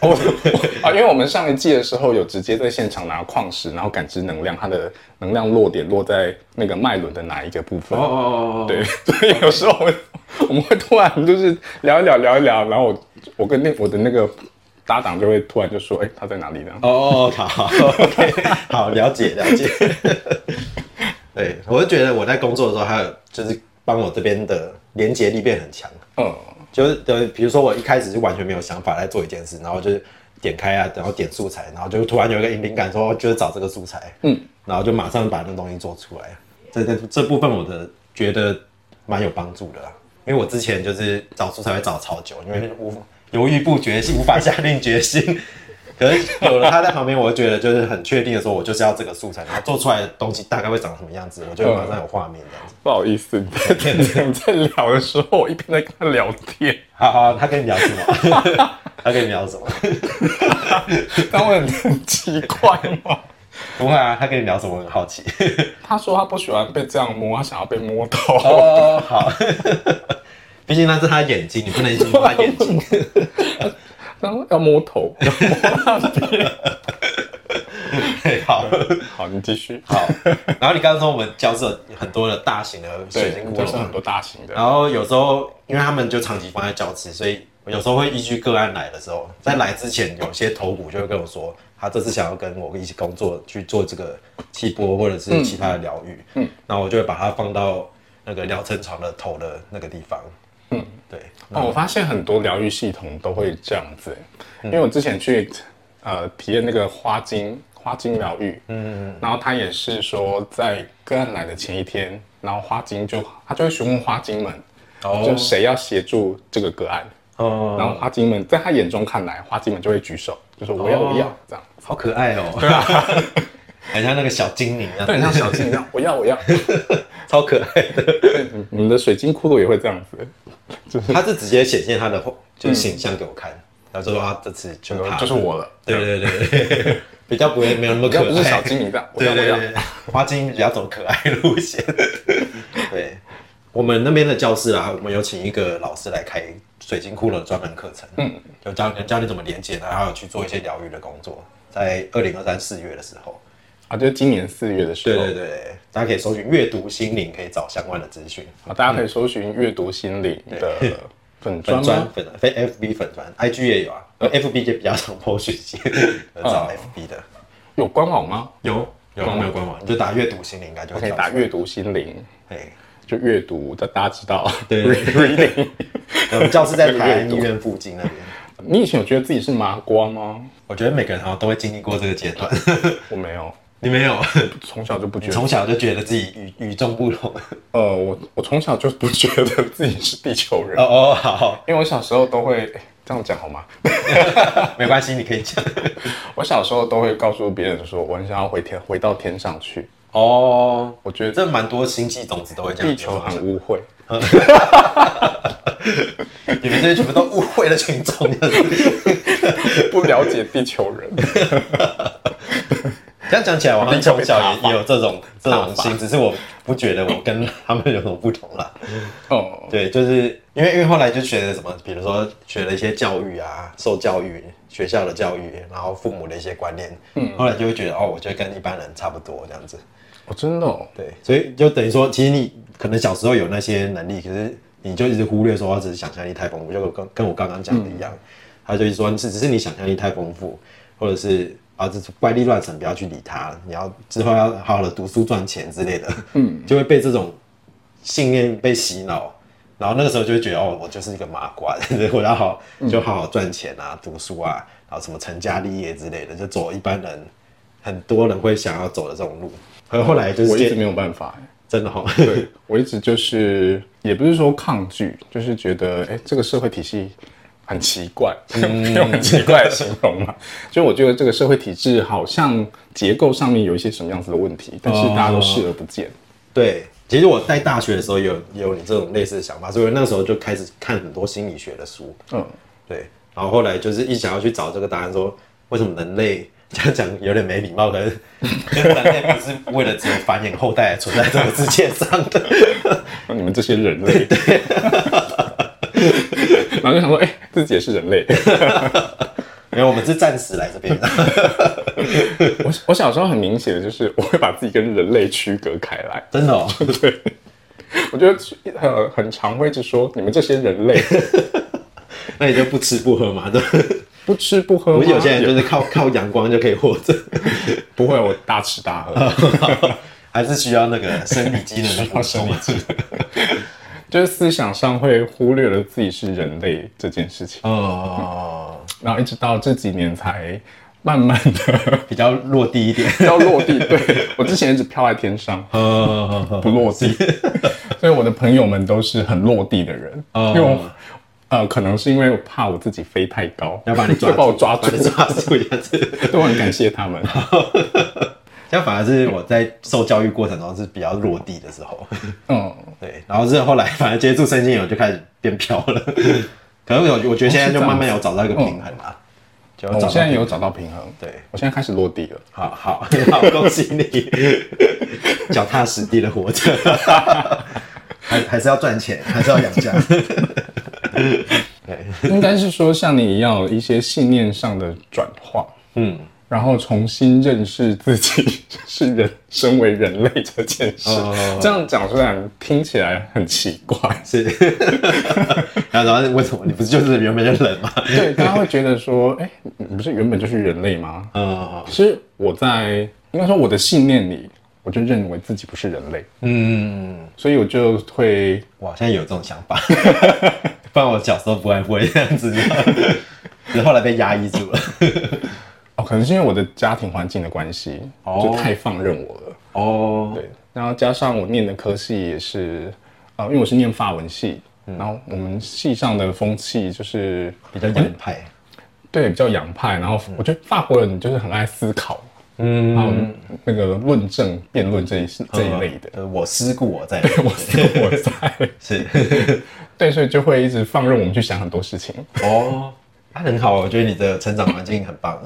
哦 <laughs> 啊，因为我们上一季的时候有直接在现场拿矿石，然后感知能量，它的能量落点落在那个脉轮的哪一个部分？哦哦哦，对，<laughs> 所以有时候我们我们会突然就是聊一聊聊一聊，然后我我跟那我的那个搭档就会突然就说，哎、他在哪里呢？哦哦，好好，OK，<laughs> 好，了解了解。对，我就觉得我在工作的时候，还有就是帮我这边的连接力变很强。嗯，就是呃，比如说我一开始是完全没有想法来做一件事，然后就是点开啊，然后点素材，然后就突然有一个灵感说，就是找这个素材，嗯，然后就马上把那东西做出来。这这这部分我的觉得蛮有帮助的啦，因为我之前就是找素材会找超久，因为无犹豫不决，无法下定决心。可是有了他在旁边，我就觉得就是很确定的说，我就是要这个素材，然后做出来的东西大概会长什么样子，我就马上有画面这样子。不好意思，你在你在聊的时候，我一边在跟他聊天，好好，他跟你聊什么？<laughs> 他跟你聊什么？但我很很奇怪吗？不会啊，他跟你聊什么？我很好奇。他说他不喜欢被这样摸，他想要被摸到。哦，好。<laughs> 毕竟那是他眼睛，你不能摸他眼睛。<laughs> <laughs> 要摸头，<laughs> 要摸那边。对，<laughs> 好，好，你继续。好，然后你刚刚说我们教室很多的大型的水晶骷髅就是很，多大型的。然后有时候因为他们就长期放在教室，所以我有时候会依据个案来的时候，在来之前，有些头骨就会跟我说，他这次想要跟我一起工作去做这个气波或者是其他的疗愈，嗯，然后我就会把它放到那个疗程床的头的那个地方，嗯，对，哦，我发现很多疗愈系统都会这样子，因为我之前去呃体验那个花精花精疗愈，嗯，然后他也是说在个案来的前一天，然后花精就他就会询问花精们，哦。就谁要协助这个个案，哦，然后花精们在他眼中看来，花精们就会举手，就说我要哦。我要这样，好可爱哦，对啊，<laughs> 很像那个小精灵一样，对，很像小精灵。一样，我要我要，超可爱的。你们的水晶骷髅也会这样子，他是直接显现他的就是形象给我看，然后就说啊，这次就他就是我了，对对对。对，<laughs> 比较不会没有那么可爱，要不是小精灵吧，我要我要，对对对，花精比较走可爱路线。<laughs> 对，我们那边的教室啊，我们有请一个老师来开水晶骷髅的专门课程，嗯，就教教你怎么连接，然后有去做一些疗愈的工作，在二零二三四月的时候。啊，就是今年四月的时候，对对对，大家可以搜寻阅读心灵，可以找相关的资讯。啊，大家可以搜寻阅读心灵的粉专粉非 FB 粉砖，IG 也有啊，呃 FB 就比较常 po 讯息，找 FB 的。有官网吗？有有没有官网？你就打阅读心灵应该就。可以打阅读心灵，嘿，就阅读，这大家知道。<laughs> 对 <laughs> reading。我 <laughs> 们教室在台安医院附近那边。你以前有觉得自己是麻瓜吗？我觉得每个人好像都会经历过这个阶段。我没有，你没有？从小就不觉得。从小就觉得自己与与众不同。呃，我我从小就不觉得自己是地球人，哦哦，好，因为我小时候都会诶这样讲好吗？<laughs> 没关系，你可以讲。<laughs> 我小时候都会告诉别人说，我很想要回天，回到天上去。哦，我觉得这蛮多星际种子都会这样。地球很污秽。<laughs> 你们这些全部都误会了群众。不了解地球人，这样讲起来，我好像从小也也有这种这种心，只是我不觉得我跟他们有什么不同啦。哦，对，就是因为因为后来就学了什么，比如说学了一些教育啊，受教育，学校的教育，然后父母的一些观念，嗯，后来就会觉得哦，我觉得跟一般人差不多这样子。哦，真的哦，对，所以就等于说，其实你可能小时候有那些能力，可是你就一直忽略说，他只是想象力太丰富，就跟跟我刚刚讲的一样，他就一直说是只是你想象力太丰富，或者是啊，这是怪力乱神，不要去理他，你要之后要好好的读书赚钱之类的，嗯，<laughs> 就会被这种信念被洗脑。然后那个时候就会觉得哦，我就是一个麻瓜，<laughs> 我要好就好好赚钱啊，读书啊，然后什么成家立业之类的，就走一般人很多人会想要走的这种路。可是后来就是我一直没有办法。<laughs> 真的哈、对我一直就是，也不是说抗拒，就是觉得，哎、这个社会体系很奇怪，用很奇怪的形容嘛。<laughs> 就我觉得这个社会体制好像结构上面有一些什么样子的问题，但是大家都视而不见。对，其实我在大学的时候有也有你这种类似的想法，所以我那时候就开始看很多心理学的书。嗯，对，然后后来就是一想要去找这个答案说为什么人类这样讲有点没礼貌，可是 <laughs> 人类不是为了只有繁衍后代而存在这个世界上的。那 <laughs> 你们这些人类，然后就想说，哎、自己也是人类。<laughs> 因为我们是暂时来这边 <laughs> 的。我我小时候很明显的就是，我会把自己跟人类区隔开来。真的哦，<laughs> 对，我觉得很很常会一直说你们这些人类那你就不吃不喝嘛？对，不吃不喝吗，我们有些人就是靠靠阳光就可以活着，不会，我大吃大喝。还是需要那个生理机能的补充。就是思想上会忽略了自己是人类这件事情，哦，然后一直到这几年才慢慢的 <laughs> 比较落地一点。要落地。对我之前一直飘在天上，呃，不落地，所以我的朋友们都是很落地的人。哦因为我呃，可能是因为我怕我自己飞太高，要把你抓就把我抓住，抓住一下子。都很感谢他们。<laughs> 反而是我在受教育过程中是比较落地的时候，嗯，<laughs> 对，然后是后来反而接触身心灵，我就开始变飘了。<laughs> 可能我我觉得现在就慢慢有找到一个平衡啦，就现在有找到平衡，对，我现在开始落地了。好好 <laughs> 好，恭喜你，脚踏实地的活着，还还是要赚钱，还是要养家。对，应该是说像你一样有一些信念上的转化，嗯，然后重新认识自己 <laughs> 是人，身为人类这件事。哦这样讲虽然听起来很奇怪，<laughs> 是。然后然后为什么你不是就是原本就人吗？对，大家会觉得说，哎、你不是原本就是人类吗？嗯可是我在应该说我的信念里，我就认为自己不是人类，嗯，所以我就会我现在有这种想法，<laughs> 不然我小时候不会不会这样子，只是后来被压抑住了。哦，可能是因为我的家庭环境的关系，哦。就太放任我了。哦，对，然后加上我念的科系也是，呃，因为我是念法文系，然后我们系上的风气就是比较洋派。对比较洋派，然后我觉得法国人就是很爱思考，嗯。然后那个论证、辩论这一这一类的，呃，我思故我在，<laughs> 我思故我在，<laughs> 是。<laughs> 对，所以就会一直放任我们去想很多事情。哦，那很好，我觉得你的成长环境很棒。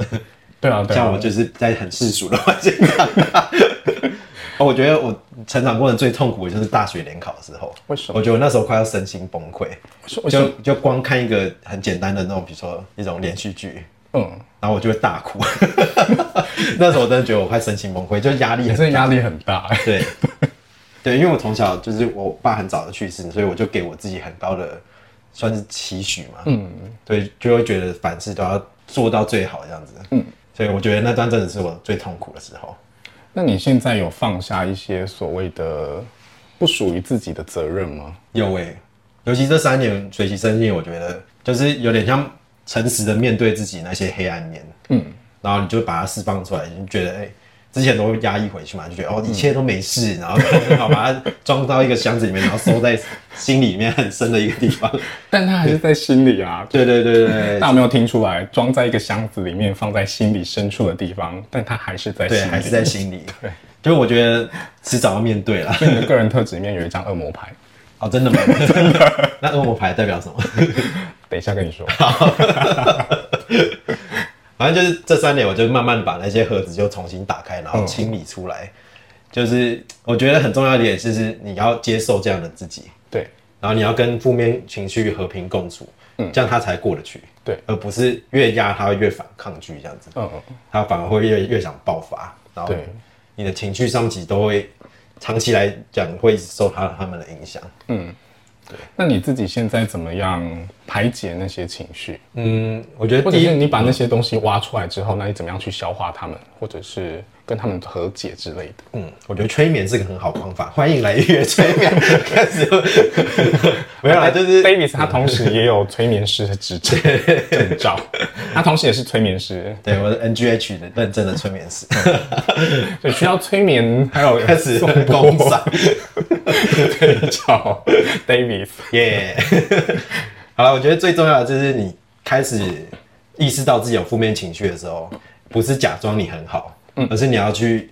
对啊，对啊，像我就是在很世俗的环境长大。<laughs> 哦，我觉得我成长过程最痛苦的就是大学联考的时候。为什么？我觉得我那时候快要身心崩溃，就就光看一个很简单的那种，比如说一种连续剧，嗯，然后我就会大哭。<laughs> 那时候我真的觉得我快身心崩溃，就压力很也是压力很大。对，对，因为我从小就是我爸很早的去世，所以我就给我自己很高的算是期许嘛，嗯，对，就会觉得凡事都要做到最好这样子，嗯，所以我觉得那段真的是我最痛苦的时候。那你现在有放下一些所谓的不属于自己的责任吗？有诶、尤其这三年学习生命，我觉得就是有点像诚实的面对自己那些黑暗面，嗯，然后你就把它释放出来，你就觉得哎、之前都会压抑回去嘛，就觉得哦一切都没事，然后很好把它装到一个箱子里面，然后收在心里面很深的一个地方。<laughs> 但它还是在心里啊。<laughs> 对对对对对大家有没有听出来？装在一个箱子里面，放在心里深处的地方，但它还是在心对，里。还是在心里。<laughs> 对，就是我觉得迟早要面对了。你的个人特质里面有一张恶魔牌，哦，真的吗？真的。那恶魔牌代表什么？等一下跟你说。反正就是这三年，我就慢慢把那些盒子就重新打开，然后清理出来。就是我觉得很重要一点，就是你要接受这样的自己，对。然后你要跟负面情绪和平共处，嗯，这样他才过得去，对，而不是越压他会越反抗拒这样子，嗯嗯，他反而会越越想爆发，然后对。你的情绪上级都会长期来讲会受他他们的影响。那你自己现在怎么样排解那些情绪？嗯，我觉得或者第一是你把那些东西挖出来之后，那你怎么样去消化他们，或者是跟他们和解之类的？嗯，我觉得催眠是个很好的方法，欢迎来预约催眠。<laughs> 开始没有啦，就是 <laughs> Davis 他同时也有催眠师的执照 <laughs> 证照，他同时也是催眠师，对我的 NGH 的认证的催眠师，对，需要催眠，还有开始颂钵公赏，对照 Davis。耶。好了，我觉得最重要的就是你开始意识到自己有负面情绪的时候，不是假装你很好，嗯。而是你要去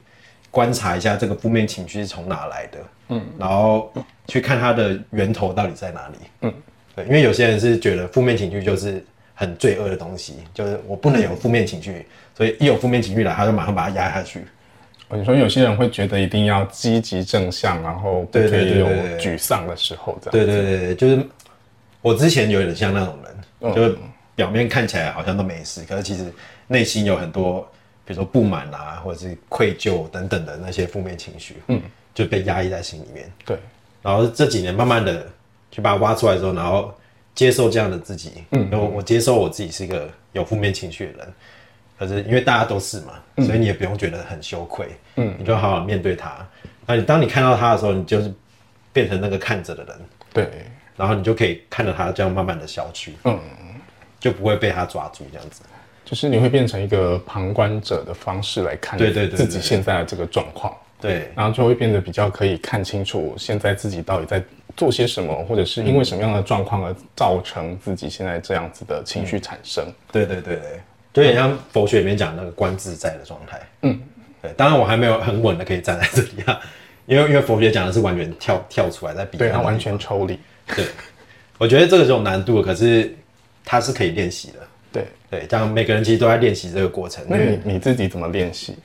观察一下这个负面情绪是从哪来的，嗯，然后去看它的源头到底在哪里，嗯，对，因为有些人是觉得负面情绪就是很罪恶的东西，就是我不能有负面情绪，所以一有负面情绪来，他就马上把它压下去，你说有些人会觉得一定要积极正向，然后不可以有沮丧的时候，这样。对对对对，就是我之前有点像那种人，就是表面看起来好像都没事，可是其实内心有很多，比如说不满啊，或者是愧疚等等的那些负面情绪，嗯，就被压抑在心里面。对。然后这几年慢慢的去把它挖出来之后，然后接受这样的自己，嗯，然后我接受我自己是一个有负面情绪的人，可是因为大家都是嘛，所以你也不用觉得很羞愧，嗯，你就好好面对他。那你当你看到他的时候，你就是变成那个看着的人，对，然后你就可以看着他这样慢慢的消去，嗯，就不会被他抓住这样子。就是你会变成一个旁观者的方式来看对对对对自己现在的这个状况，对。然后就会变得比较可以看清楚现在自己到底在做些什么，或者是因为什么样的状况而造成自己现在这样子的情绪产生。对对对对，就有点像佛学里面讲那个观自在的状态。嗯，对，当然我还没有很稳的可以站在这里啊，因为因为佛学讲的是完全跳跳出来在比，对，它完全抽离。对，我觉得这个是有难度，可是它是可以练习的。对对，这样每个人其实都在练习这个过程。那你你自己怎么练习？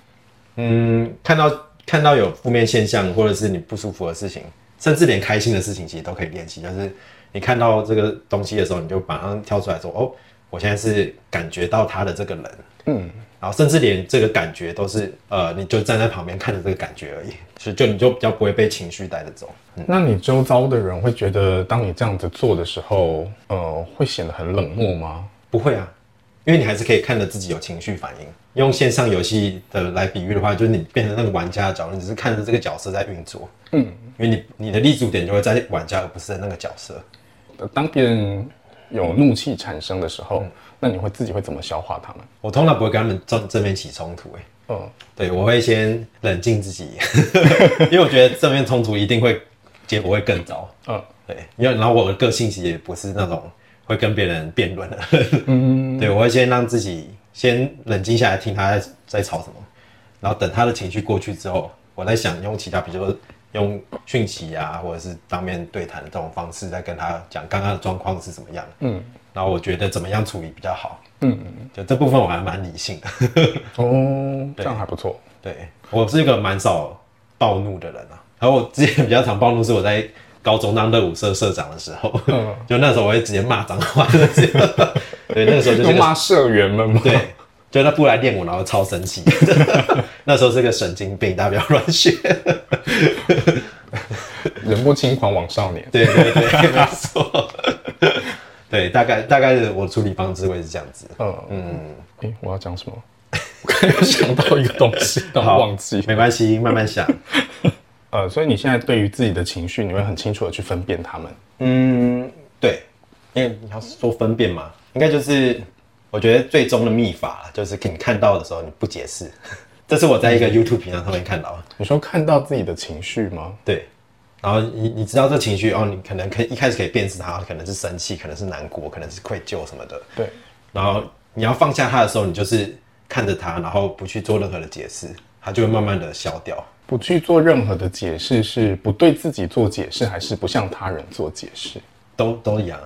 嗯，看到看到有负面现象，或者是你不舒服的事情，甚至连开心的事情，其实都可以练习。就是你看到这个东西的时候，你就马上跳出来说：“哦，我现在是感觉到他的这个人。”嗯，然后甚至连这个感觉都是呃，你就站在旁边看着这个感觉而已，所以就你就比较不会被情绪带着走。那你周遭的人会觉得，当你这样子做的时候，呃，会显得很冷漠吗？不会啊，因为你还是可以看着自己有情绪反应。用线上游戏的来比喻的话，就是你变成那个玩家的角度，你只是看着这个角色在运作。嗯，因为你你的立足点就会在玩家，而不是在那个角色。当别人有怒气产生的时候，那你会自己会怎么消化他们？我通常不会跟他们正正面起冲突。哎，嗯，对，我会先冷静自己，<laughs> 因为我觉得正面冲突一定会结果会更糟。嗯，对，因为然后我的个性其实也不是那种会跟别人辩论的。嗯，对，我会先让自己。先冷静下来，听他在在吵什么，然后等他的情绪过去之后，我在想用其他，比如说用讯息啊，或者是当面对谈的这种方式，在跟他讲刚刚的状况是怎么样。嗯，然后我觉得怎么样处理比较好。嗯嗯就这部分我还蛮理性的。哦，<laughs> 这样还不错。对我是一个蛮少暴怒的人啊，然后我之前比较常暴怒是我在高中当乐舞社社长的时候，<laughs> 就那时候我会直接骂脏话。<laughs> 对，那个时候就是骂社员们嘛。对，就他不来练舞，然后超生气。<laughs> 那时候是个神经病，大家不要乱学。人不轻狂枉少年。对对对，没错。对，大概大概我处理方式会是这样子。嗯嗯。哎，我要讲什么？我刚刚想到一个东西，但忘记。没关系，慢慢想。<laughs> 呃，所以你现在对于自己的情绪，你会很清楚的去分辨他们。嗯，对。因为你要说分辨嘛。应该就是，我觉得最终的秘法就是你看到的时候你不解释，<laughs> 这是我在一个 YouTube 频道上面看到。你说看到自己的情绪吗？对，然后你你知道这情绪哦，你可能可以一开始可以辨识它，可能是生气，可能是难过，可能是愧疚什么的。对，然后你要放下它的时候，你就是看着它，然后不去做任何的解释，它就会慢慢的消掉。不去做任何的解释，是不对自己做解释，还是不向他人做解释？都都一样，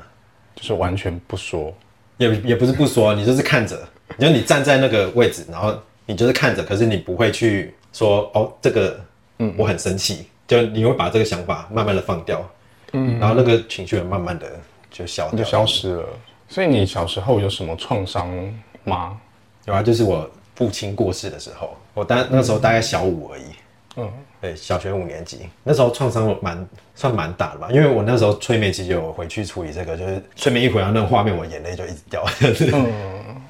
就是完全不说。也也不是不说，你就是看着，就你站在那个位置，然后你就是看着，可是你不会去说哦，这个，嗯，我很生气，就你会把这个想法慢慢的放掉，嗯，然后那个情绪慢慢的就消就消失了。所以你小时候有什么创伤吗？有啊，就是我父亲过世的时候，我当那时候大概小五而已。嗯，对，小学五年级那时候创伤蛮算蛮大的吧，因为我那时候催眠其实有回去处理这个，就是催眠一回来那个画面，我眼泪就一直掉。<laughs> 嗯，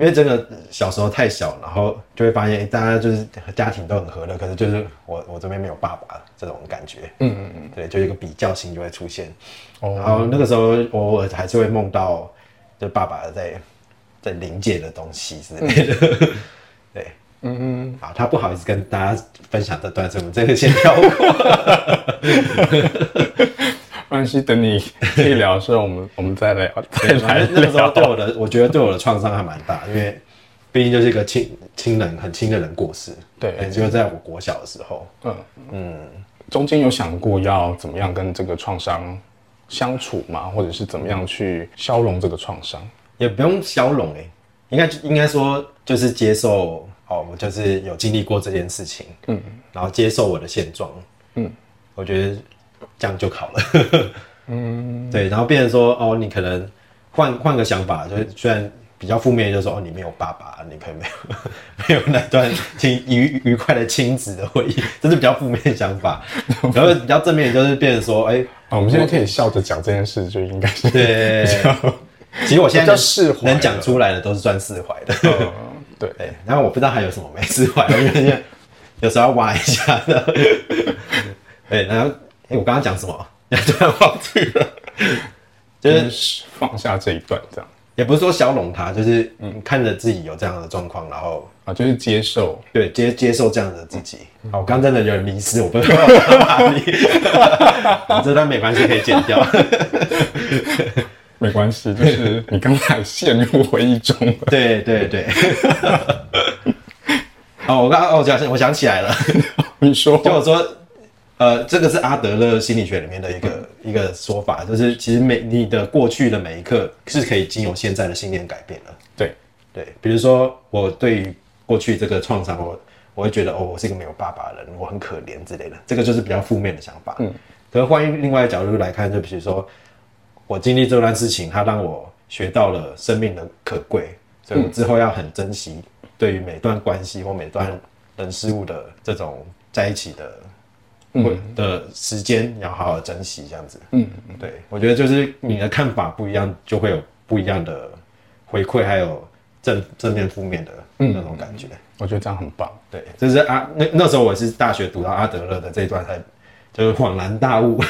因为真的小时候太小，然后就会发现大家就是家庭都很和乐，可是就是我我这边没有爸爸这种感觉。嗯嗯嗯，对，就一个比较心就会出现。哦，然后那个时候偶尔还是会梦到，就爸爸在在临界的东西之类的。对。<laughs> 嗯嗯，好，他不好意思跟大家分享这段，所以我们这个先跳过。<laughs> 没关系，等你可以聊的时候，我们我们再聊。再来，那个时候对我的，我觉得对我的创伤还蛮大，因为毕竟就是一个亲亲人很亲的人过世。对，就在我国小的时候。嗯嗯，中间有想过要怎么样跟这个创伤相处吗？或者是怎么样去消融这个创伤？也不用消融哎，应该应该说就是接受。哦，我就是有经历过这件事情，嗯，然后接受我的现状，嗯，我觉得这样就好了，<laughs> 嗯，对，然后变成说，哦，你可能换换个想法，就是虽然比较负面，就是说，哦，你没有爸爸，你可能没有 <laughs> 没有那段亲愉愉快的亲子的回忆，这是比较负面的想法，<laughs> 然后比较正面就是变成说，哎，我们现在可以笑着讲这件事，就应该是对，其实我现在能讲出来的都是算释怀的。对，然后我不知道还有什么没吃完，因为有时候要挖一下的。对，<laughs> 然后哎，我刚刚讲什么？<laughs> 突然忘记了，就是放下这一段这样。也不是说消融它，就是嗯，看着自己有这样的状况，然后啊，就是接受，对接接受这样的自己。好，我刚真的有点迷失，我不知道哪里，<laughs> 这段没关系，可以剪掉。没关系，就是 <laughs> 你刚才陷入回忆中了。对对对。<laughs> 哦，我刚刚我想我想起来了，<laughs> 你说，就我说。呃，这个是阿德勒心理学里面的一个一个说法，就是其实每你的过去的每一刻是可以经由现在的信念改变的。对对，比如说我对于过去这个创伤，我我会觉得哦，我是一个没有爸爸的人，我很可怜之类的，这个就是比较负面的想法。嗯，可是换另外一个角度来看，就比如说我经历这段事情，它让我学到了生命的可贵，所以我之后要很珍惜对于每段关系或每段人事物的这种在一起的。嗯的时间要好好珍惜，这样子。嗯，对，我觉得就是你的看法不一样，就会有不一样的回馈，还有正正面、负面的那种感觉。我觉得这样很棒。对，就是阿那那时候我是大学读到阿德勒的这一段，才就是恍然大悟。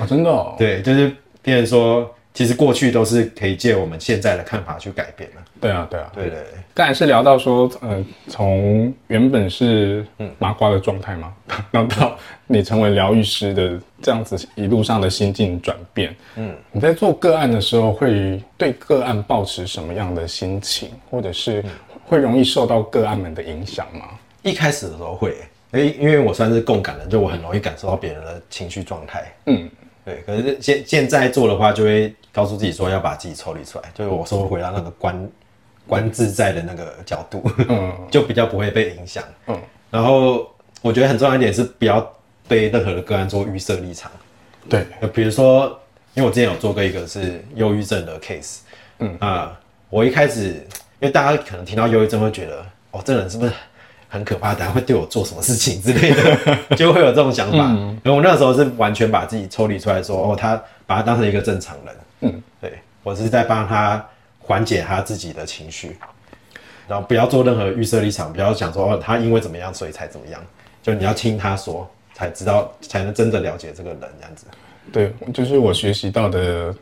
哦真的？<laughs> 对，就是别人说。其实过去都是可以借我们现在的看法去改变的。对啊，对啊，对对。刚才是聊到说，嗯，从原本是麻瓜的状态嘛，<laughs> 然后到你成为疗愈师的这样子一路上的心境转变。嗯，你在做个案的时候，会对个案保持什么样的心情，或者是会容易受到个案们的影响吗？一开始的时候会，因因为我算是共感人，就我很容易感受到别人的情绪状态。嗯。对，可是现现在做的话，就会告诉自己说要把自己抽离出来，就是我说回到那个观观自在的那个角度，嗯，<laughs> 就比较不会被影响，嗯。然后我觉得很重要一点是不要对任何的个案做预设立场，对，比如说，因为我之前有做过一个是忧郁症的 case，嗯啊，我一开始因为大家可能听到忧郁症会觉得，哦，这人是不是？很可怕，等下会对我做什么事情之类的，<laughs> 就会有这种想法。因为我那时候是完全把自己抽离出来，说哦，他把他当成一个正常人。嗯，对我是在帮他缓解他自己的情绪，然后不要做任何预设立场，不要想说哦，他因为怎么样所以才怎么样，就你要听他说，才知道才能真的了解这个人这样子。对，就是我学习到的，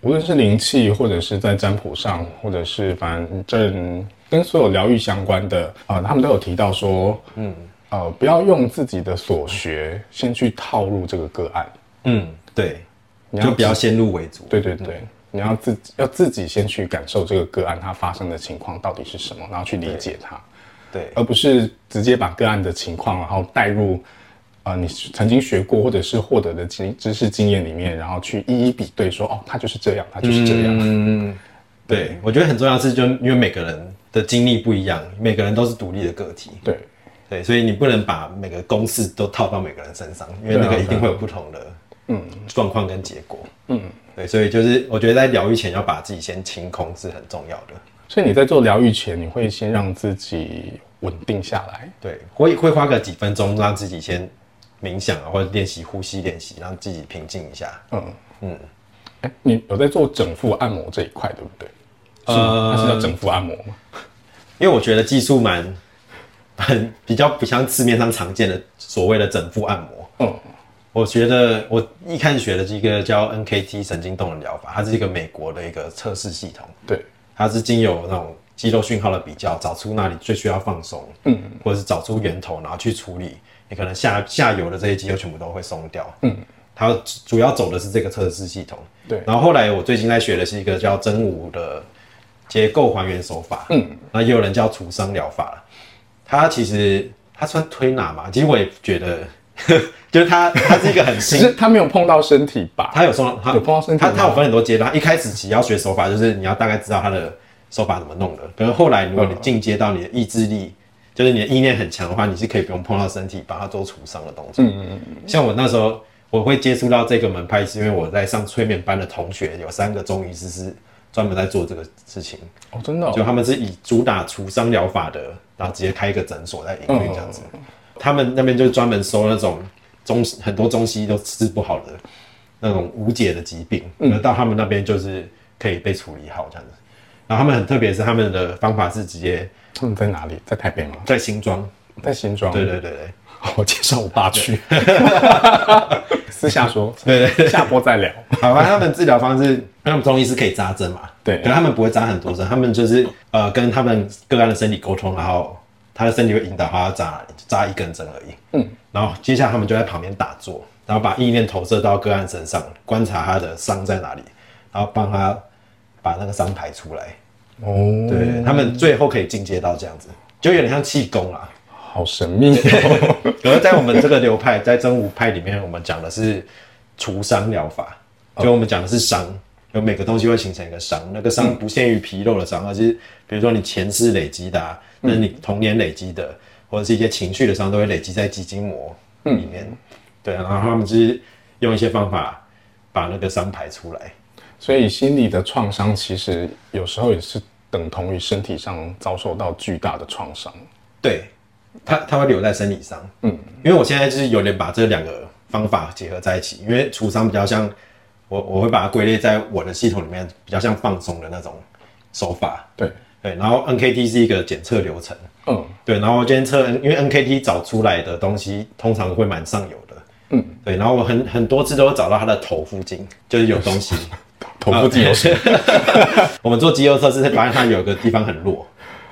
无论是灵气，或者是在占卜上，或者是反正。跟所有疗愈相关的啊，他们都有提到说，嗯，呃，不要用自己的所学先去套入这个个案，嗯，对，你就不要先入为主，对对对，你要自己要自己先去感受这个个案它发生的情况到底是什么，然后去理解它，对，而不是直接把个案的情况然后带入啊你曾经学过或者是获得的经知识经验里面，然后去一一比对说，哦，他就是这样，他就是这样，嗯，对，我觉得很重要是就因为每个人。的经历不一样，每个人都是独立的个体。对，对，所以你不能把每个公式都套到每个人身上，因为那个一定会有不同的嗯状况跟结果。嗯，对，所以就是我觉得在疗愈前要把自己先清空是很重要的。所以你在做疗愈前，你会先让自己稳定下来。对，会会花个几分钟让自己先冥想啊，或者练习呼吸练习，让自己平静一下。嗯嗯，哎，你有在做整腹按摩这一块，对不对？呃，它是叫整腹按摩吗？因为我觉得技术蛮很比较不像市面上常见的所谓的整腹按摩。嗯，我觉得我一开始学的是一个叫 NKT 神经动能疗法，它是一个美国的一个测试系统。对，它是经由那种肌肉讯号的比较，找出那里最需要放松，嗯，或者是找出源头，然后去处理。你可能下下游的这些肌肉全部都会松掉。嗯，它主要走的是这个测试系统。对，然后后来我最近在学的是一个叫真武的。结构还原手法，嗯，那也有人叫除伤疗法它其实它算推拿嘛，其实我也觉得，<laughs> 就是他，他是一个很 <laughs> 新，他没有碰到身体吧？他有碰，它有碰到身体。它它有分很多阶段，一开始只要学手法，就是你要大概知道他的手法怎么弄的。可是后来如果你进阶到你的意志力，就是你的意念很强的话，你是可以不用碰到身体，把它做除伤的动作。嗯嗯嗯。像我那时候我会接触到这个门派，是因为我在上催眠班的同学有三个中医师是。专门在做这个事情哦，真的，就他们是以主打除伤疗法的，然后直接开一个诊所在营运这样子。他们那边就专门收那种中很多中西医都治不好的那种无解的疾病，嗯，到他们那边就是可以被处理好这样子。然后他们很特别，是他们的方法是直接他们在哪里？在台北吗？在新庄，在新庄。对对对对，我介绍我爸去。<laughs> 私下说，对对，下播再聊。好吧，他们治疗方式，他们中医是可以扎针嘛？对可是他们不会扎很多针，他们就是呃跟他们个案的身体沟通，然后他的身体会引导他要扎扎一根针而已。嗯，然后接下来他们就在旁边打坐，然后把意念投射到个案身上，观察他的伤在哪里，然后帮他把那个伤排出来。哦，对他们最后可以进阶到这样子，就有点像气功啦。好神秘哦。可是，在我们这个流派，在真武派里面，我们讲的是除伤疗法，就我们讲的是伤，有每个东西会形成一个伤，那个伤不限于皮肉的伤，而是比如说你前世累积的、啊，那你童年累积的，或者是一些情绪的伤，都会累积在肌筋膜里面。对，然后他们就是用一些方法把那个伤排出来。所以心理的创伤其实有时候也是等同于身体上遭受到巨大的创伤。对，它它会留在生理上。嗯，因为我现在就是有点把这两个方法结合在一起，因为除伤比较像我我会把它归类在我的系统里面，比较像放松的那种手法。对，对，然后 NKT 是一个检测流程。嗯，对，然后今天测，因为 NKT 找出来的东西通常会蛮上游的。嗯，对，然后我很很多次都会找到他的头附近，就是有东西。<laughs> 头部肌有什么？<laughs> 我们做肌肉测试，发现它有个地方很弱。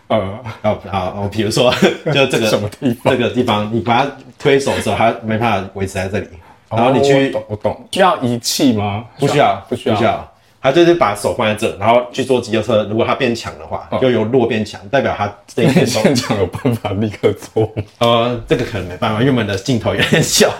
呃，好好，比如说，<laughs> 就这个什么地方这个地方，你把它推手的时候，它没办法维持在这里。然后你哦去我懂，我懂，需要仪器吗？不需要，不需要，不需要。他就是把手放在这，然后去做肌肉测。如果它变强的话，就由弱变强，代表它这一边都现场有办法立刻做。呃，这个可能没办法，因为我们的镜头有点小。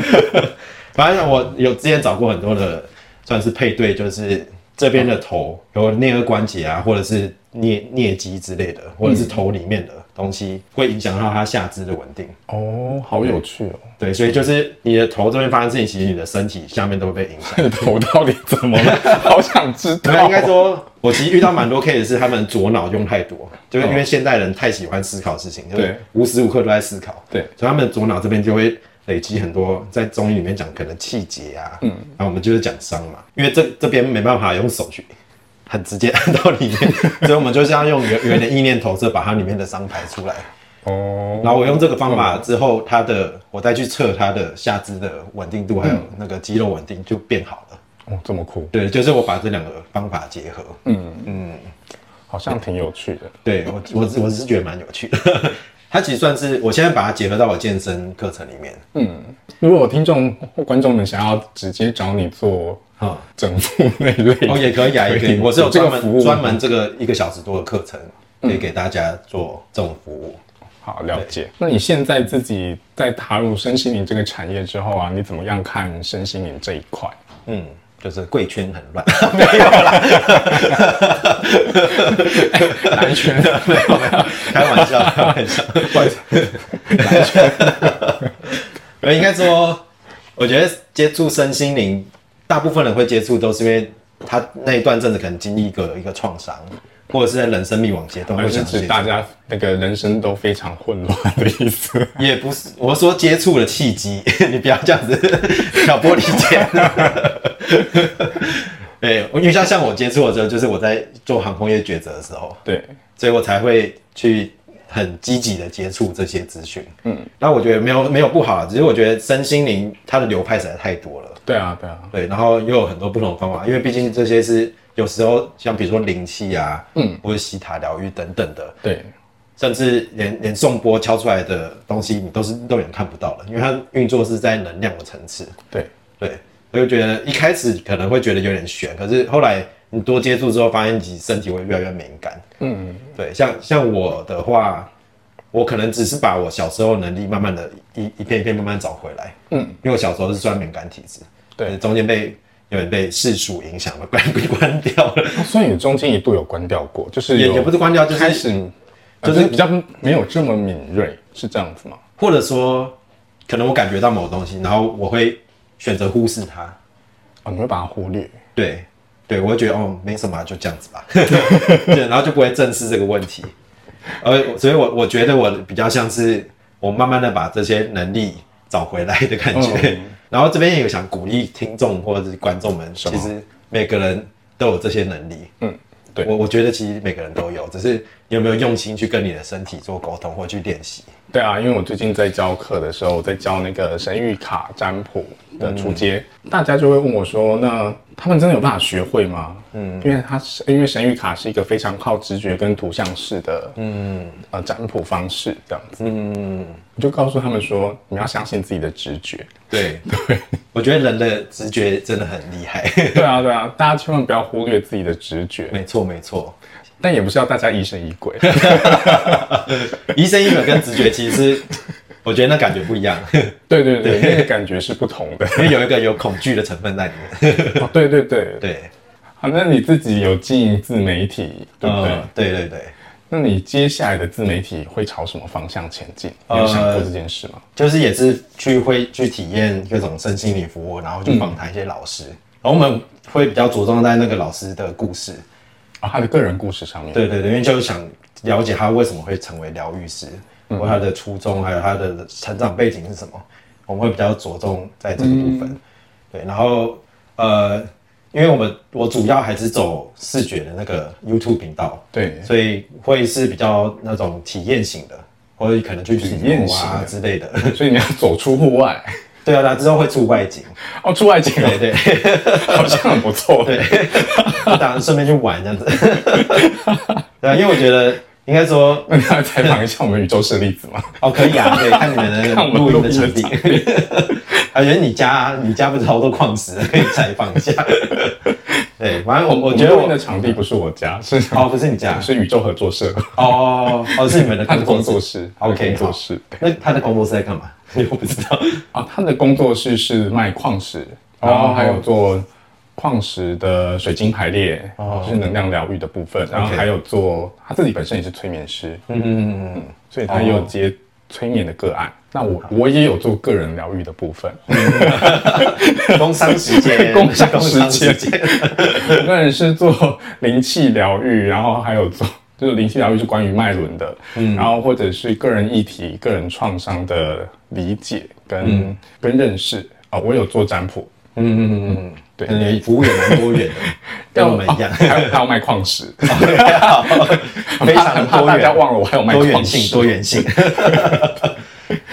<laughs> 反正我有之前找过很多的，算是配对，就是这边的头有颞颌关节啊，或者是颞颞肌之类的，或者是头里面的东西，会影响到它下肢的稳定。哦，好有趣哦！对，所以就是你的头这边发生事情，其实你的身体下面都会被影响。你 <laughs> 头到底怎么了？<laughs> 好想知道。那应该说，我其实遇到蛮多 case 是他们左脑用太多，就是因为现代人太喜欢思考事情，就是对无时无刻都在思考，对所以他们左脑这边就会累积很多，在中医里面讲可能气节啊，嗯，然后我们就是讲伤嘛，因为这这边没办法用手去很直接按 <laughs> 到里面，<laughs> 所以我们就是要用圆圆的意念投射把它里面的伤排出来。哦，然后我用这个方法之后，它的我再去测它的下肢的稳定度，还有那个肌肉稳定就变好了。哦，这么酷，对，就是我把这两个方法结合。嗯嗯好像挺有趣的。对我我我是觉得蛮有趣的。它其实算是我现在把它结合到我健身课程里面。嗯如果有听众或观众们想要直接找你做啊、整复那一类，哦，也可以啊，也可以。我是有专门专门这个一个小时多的课程，可以给大家做这种服务。好了解。那你现在自己在踏入身心灵这个产业之后啊，你怎么样看身心灵这一块？嗯，就是贵圈很乱，蓝 <laughs> 圈没有没有，<laughs> 开玩笑，开玩笑。不好意思我，应该说，我觉得接触身心灵，大部分人会接触都是因为他那一段阵子可能经历一个一个创伤，或者是在人生迷惘阶段，而是会想接触指大家那个人生都非常混乱的意思。也不是，我说接触的契机，<laughs> 你不要这样子 <laughs> 挑拨离间。<laughs> 对，因为像像我接触的时候，就是我在做航空业抉择的时候，对，所以我才会去很积极的接触这些资讯。嗯，那我觉得没有没有不好啊，只是我觉得身心灵它的流派实在太多了。对啊，对啊，对，然后又有很多不同的方法，因为毕竟这些是有时候像比如说灵气啊，嗯，或者西塔疗愈等等的，对，甚至连连颂钵敲出来的东西，你都是肉眼看不到的，因为它运作是在能量的层次。对，对，我就觉得一开始可能会觉得有点悬，可是后来你多接触之后，发现自己身体会越来越敏感。嗯，对，像像我的话，我可能只是把我小时候能力慢慢的一一片一片慢慢找回来。嗯，因为我小时候是算敏感体质，对中间被有点被世俗影响了，<laughs> 关关掉了，哦所以你中间一度有关掉过，就是也也不是关掉，就是开始就是比较没有这么敏锐，是这样子吗？或者说，可能我感觉到某东西，然后我会选择忽视它。哦，你会把它忽略。对，对，我会觉得哦，没什么啊，就这样子吧。<laughs> 对，然后就不会正视这个问题。呃，所以我我觉得我比较像是我慢慢的把这些能力找回来的感觉。然后这边也有想鼓励听众或者是观众们，其实每个人都有这些能力。嗯，对我我觉得其实每个人都有，只是有没有用心去跟你的身体做沟通或去练习？对啊，因为我最近在教课的时候，我在教那个神谕卡占卜的初阶，大家就会问我说：“那他们真的有办法学会吗？”嗯，因为他是因为神谕卡是一个非常靠直觉跟图像式的，嗯呃占卜方式这样子。嗯，我就告诉他们说：“你们要相信自己的直觉。对对，<laughs> 我觉得人的直觉真的很厉害。对啊对啊，大家千万不要忽略自己的直觉。没错没错。但也不是要大家疑神疑鬼，<laughs> 疑神疑鬼跟直觉其实，我觉得那感觉不一样。<laughs> 对对对，那个感觉是不同的，因为有一个有恐惧的成分在里面。<laughs> 哦，对对对对。好，那你自己有经营自媒体，对不对？对对对。那你接下来的自媒体会朝什么方向前进？有想过这件事吗？就是也是去会去体验各种身心理服务，然后去访谈一些老师，然后我们会比较着重在那个老师的故事。他的个人故事上面，对对对，因为就是想了解他为什么会成为疗愈师，或他的初衷，还有他的成长背景是什么，我们会比较着重在这个部分。对，然后呃，因为我们我主要还是走视觉的那个 YouTube 频道，对，所以会是比较那种体验型的，或者可能去体验啊之类的，所以你要走出户外。对啊，他之后会出外景哦，出外景，对对，<laughs> 好像很不错，对，打算顺便去玩这样子，<laughs> 对啊，因为我觉得应该说，<laughs> 那采访一下我们宇宙式粒子嘛？哦，可以啊，可以看你们的录音的场地，啊，觉得你家你家不是好多矿石，可以采访一下。对，反正我我觉得我的场地不是我家，是哦，不是你家，是宇宙合作社。哦哦，是你们的工作室，OK，工作室。那他的工作室在干嘛？<laughs> 我不知道。啊，他的工作室是卖矿石，然后还有做矿石的水晶排列，是能量疗愈的部分，然后还有做他自己本身也是催眠师，嗯嗯嗯，所以他也有接催眠的个案。那我我也有做个人疗愈的部分，<laughs> <laughs> 工商时间，工商时间，我个人是做灵气疗愈，然后还有做。就是灵性疗愈是关于脉轮的，嗯，然后或者是个人议题、个人创伤的理解跟跟认识啊，我有做占卜，嗯嗯嗯嗯，对，你服务也蛮多元的，<laughs> 跟我们一样，还有还有卖矿石，<laughs> <laughs> 非常多元，大家忘了我还有卖多元性，多元性。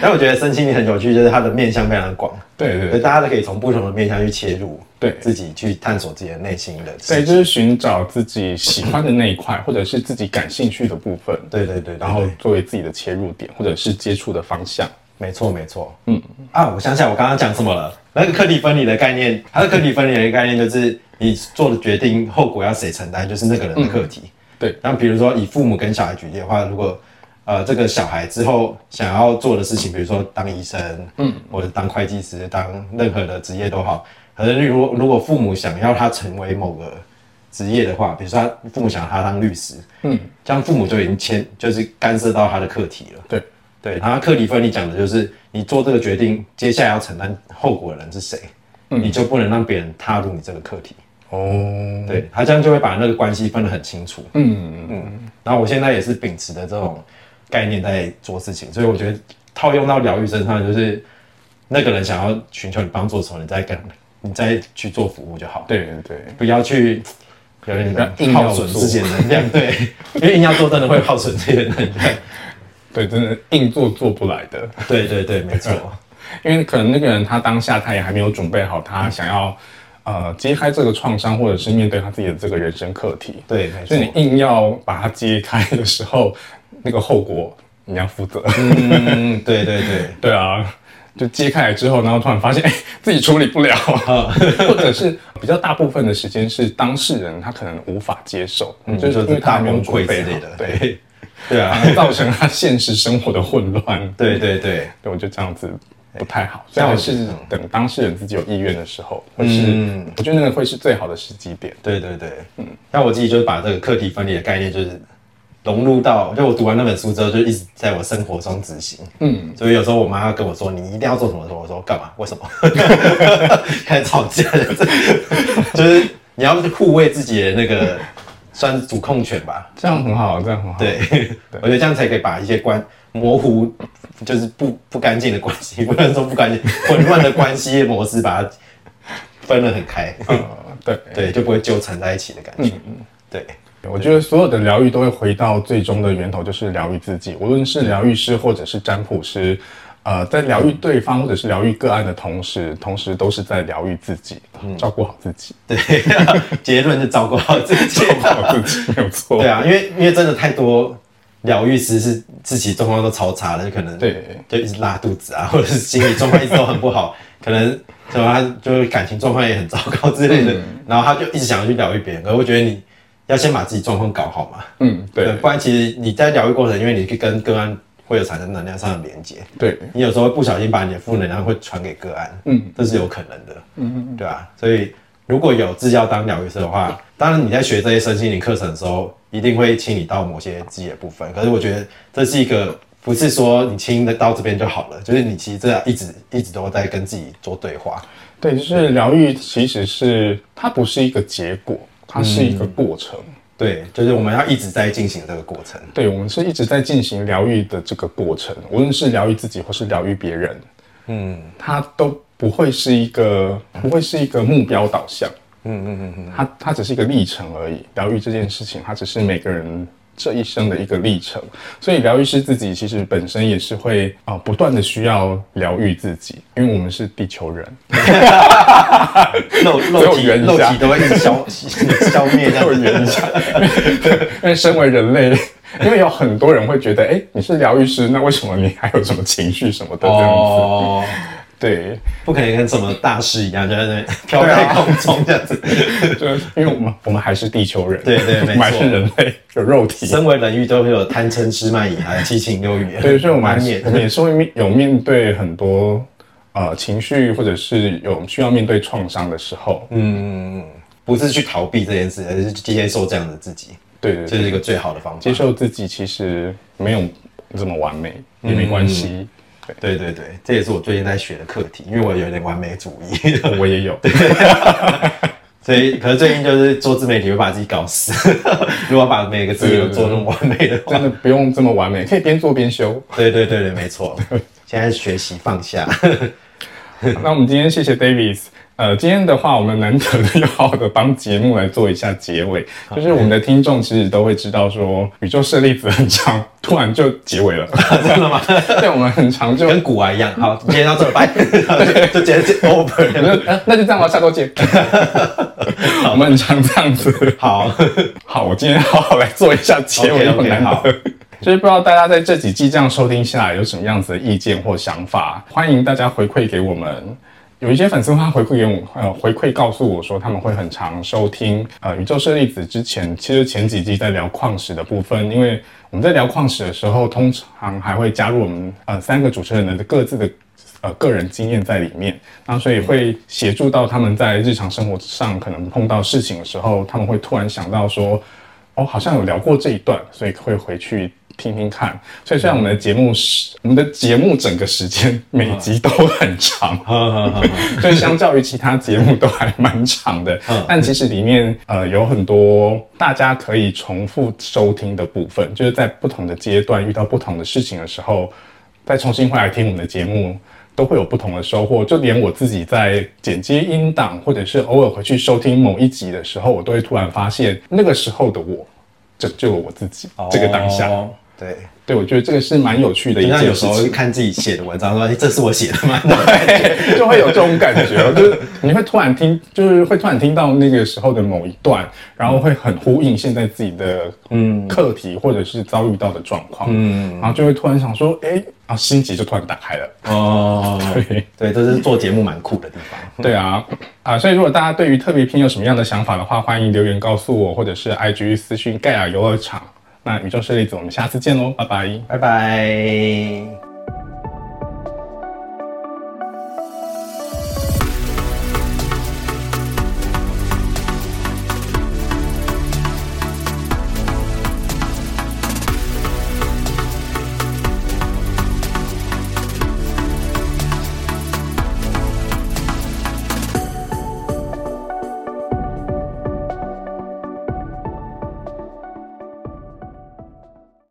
但我觉得身心灵很有趣，就是它的面向非常的广，对对，大家都可以从不同的面向去切入，对。自己去探索自己的内心的，对，就是寻找自己喜欢的那一块，或者是自己感兴趣的部分，对对对，然后作为自己的切入点，或者是接触的方向，没错没错，嗯。啊，我想起来我刚刚讲什么了，那个课题分离的概念，它的课题分离的概念就是你做的决定后果要谁承担，就是那个人的课题，对，然后比如说以父母跟小孩举例的话，如果呃，这个小孩之后想要做的事情，比如说当医生，嗯，或者当会计师，当任何的职业都好。可是，如果如果父母想要他成为某个职业的话，比如说他父母想要他当律师，嗯，这样父母就已经牵，就是干涉到他的课题了。对对，然后课题分离讲的就是你做这个决定，接下来要承担后果的人是谁，你就不能让别人踏入你这个课题。哦，对他这样就会把那个关系分得很清楚。嗯嗯嗯。然后我现在也是秉持的这种。概念在做事情，所以我觉得套用到疗愈身上，就是那个人想要寻求你帮助的时候，你再跟你再去做服务就好。对对，不要去有点耗损自己的能量。对，<laughs> 因为硬要做，真的会耗损自己的能量。对，真的硬做做不来的。对对对，没错。<laughs> 因为可能那个人他当下他也还没有准备好，他想要呃揭开这个创伤，或者是面对他自己的这个人生课题。对，所以你硬要把它揭开的时候。那个后果你要负责。嗯，对对对 <laughs> 对啊，就揭开来之后，然后突然发现，哎，自己处理不了，<laughs> 或者是比较大部分的时间是当事人他可能无法接受，就是因为他没有准备的，对 <laughs> 对啊，造成他现实生活的混乱。对对对，对我就这样子不太好，最好是等当事人自己有意愿的时候，或是我觉得那个会是最好的时机点。对对对，嗯，那我自己就是把这个课题分离的概念就是。融入到，就我读完那本书之后，就一直在我生活中执行。嗯，所以有时候我妈跟我说：“你一定要做什么？”时候我说：“干嘛？为什么？” <laughs> 开始吵架，<laughs> 就是你要护卫自己的那个算是主控权吧。这样很好，这样很好。对，我觉得这样才可以把一些关模糊，就是不不干净的关系，不能说不干净，混乱的关系模式，把它分得很开。嗯，对对，就不会纠缠在一起的感觉。嗯嗯，对。我觉得所有的疗愈都会回到最终的源头，就是疗愈自己。无论是疗愈师或者是占卜师，呃，在疗愈对方或者是疗愈个案的同时，同时都是在疗愈自己，照顾好自己，对，<laughs> 结论是照顾好自己。照顾好自己 <laughs> 没有错。对啊，因为因为真的太多疗愈师是自己状况都超差的，就可能对就一直拉肚子啊，或者是心理状况一直都很不好，<laughs> 可能什么他就是感情状况也很糟糕之类的，然后他就一直想要去疗愈别人，可是我觉得你要先把自己状况搞好嘛，嗯，对。不然其实你在疗愈过程，因为你跟个案会有产生能量上的连接，对，你有时候会不小心把你的负能量会传给个案，嗯，这是有可能的，嗯嗯，对吧、所以如果有自教当疗愈师的话，当然你在学这些身心灵课程的时候，一定会清理到某些自己的部分。可是我觉得这是一个不是说你清的到这边就好了，就是你其实这样一直一直都在跟自己做对话。对，就是疗愈其实是它不是一个结果，它是一个过程。对，就是我们要一直在进行这个过程。对，我们是一直在进行疗愈的这个过程，无论是疗愈自己或是疗愈别人，嗯它都不会是一个不会是一个目标导向，嗯嗯嗯嗯，它它只是一个历程而已。疗愈这件事情，它只是每个人这一生的一个历程，所以疗愈师自己其实本身也是会啊、呃不断的需要疗愈自己，因为我们是地球人，<laughs> 肉肉体只有圆一下肉体都会一直消 <laughs> 消灭这样子。我圆一下，<laughs> 因为身为人类。因为有很多人会觉得，哎、你是疗愈师，那为什么你还有什么情绪什么的这样子？哦，对，不可能跟什么大师一样，就在那飘在空中这样子。<laughs> 就是因为我们我们还是地球人，对对没错。我们还是人类，有肉体，身为人欲都会有贪嗔痴慢疑，还有七情六欲。对，所以我们还 <laughs> 难免。是我们也是会面有面对很多呃情绪，或者是有需要面对创伤的时候，嗯，不是去逃避这件事，而是接受这样的自己，对对对，这是一个最好的方法。接受自己其实没有这么完美，也没关系，对对对，这也是我最近在学的课题，因为我有点完美主义，<laughs> 我也有，<laughs> 所以可是最近就是做自媒体会把自己搞死。<laughs> 如果把每个字都做那么完美的话，真的不用这么完美，可以边做边修。对对对对，没错。现在学习放下，那我们今天谢谢 Davis。呃，今天的话，我们难得的要好好的帮节目来做一下结尾，就是我们的听众其实都会知道说，宇宙射粒子很长，突然就结尾了，<laughs> 真的吗？<laughs> 对，我们很长就跟古玩一样。好，今天到这儿，拜，<laughs> 就直接 over。那那就这样吧，下周见。我们很常这样子。好，好，我今天好好来做一下结尾很难好得。就是不知道大家在这几季这样收听下来有什么样子的意见或想法，欢迎大家回馈给我们。有一些粉丝他回馈给我，呃，回馈告诉我说他们会很常收听，呃，宇宙舍利子之前其实前几季在聊矿石的部分，因为我们在聊矿石的时候，通常还会加入我们呃三个主持人的各自的呃个人经验在里面，那所以会协助到他们在日常生活上可能碰到事情的时候，他们会突然想到说，哦，好像有聊过这一段，所以会回去听听看。所以虽然我们的节目是我们的节目整个时间每集都很长，<laughs> 所以相较于其他节目都还蛮长的，但其实里面呃有很多大家可以重复收听的部分，就是在不同的阶段遇到不同的事情的时候，再重新回来听我们的节目。都会有不同的收获，就连我自己在剪接音档，或者是偶尔回去收听某一集的时候，我都会突然发现那个时候的我拯救了我自己。这个当下，哦对，对我觉得这个是蛮有趣的一就像件事情有时候。看自己写的文章，说哎这是我写的吗？<laughs> 对，就会有这种感觉，就是你会突然听，就是会突然听到那个时候的某一段，然后会很呼应现在自己的嗯课题或者是遭遇到的状况，嗯，然后就会突然想说，哎，啊，心结就突然打开了，哦，<laughs> 对。对，这是做节目蛮酷的地方。<laughs> 对啊，啊，所以如果大家对于特别篇有什么样的想法的话，欢迎留言告诉我，或者是 IG 私讯盖亚游乐场。那宇宙是粒子，我们下次见喽，拜拜。拜拜。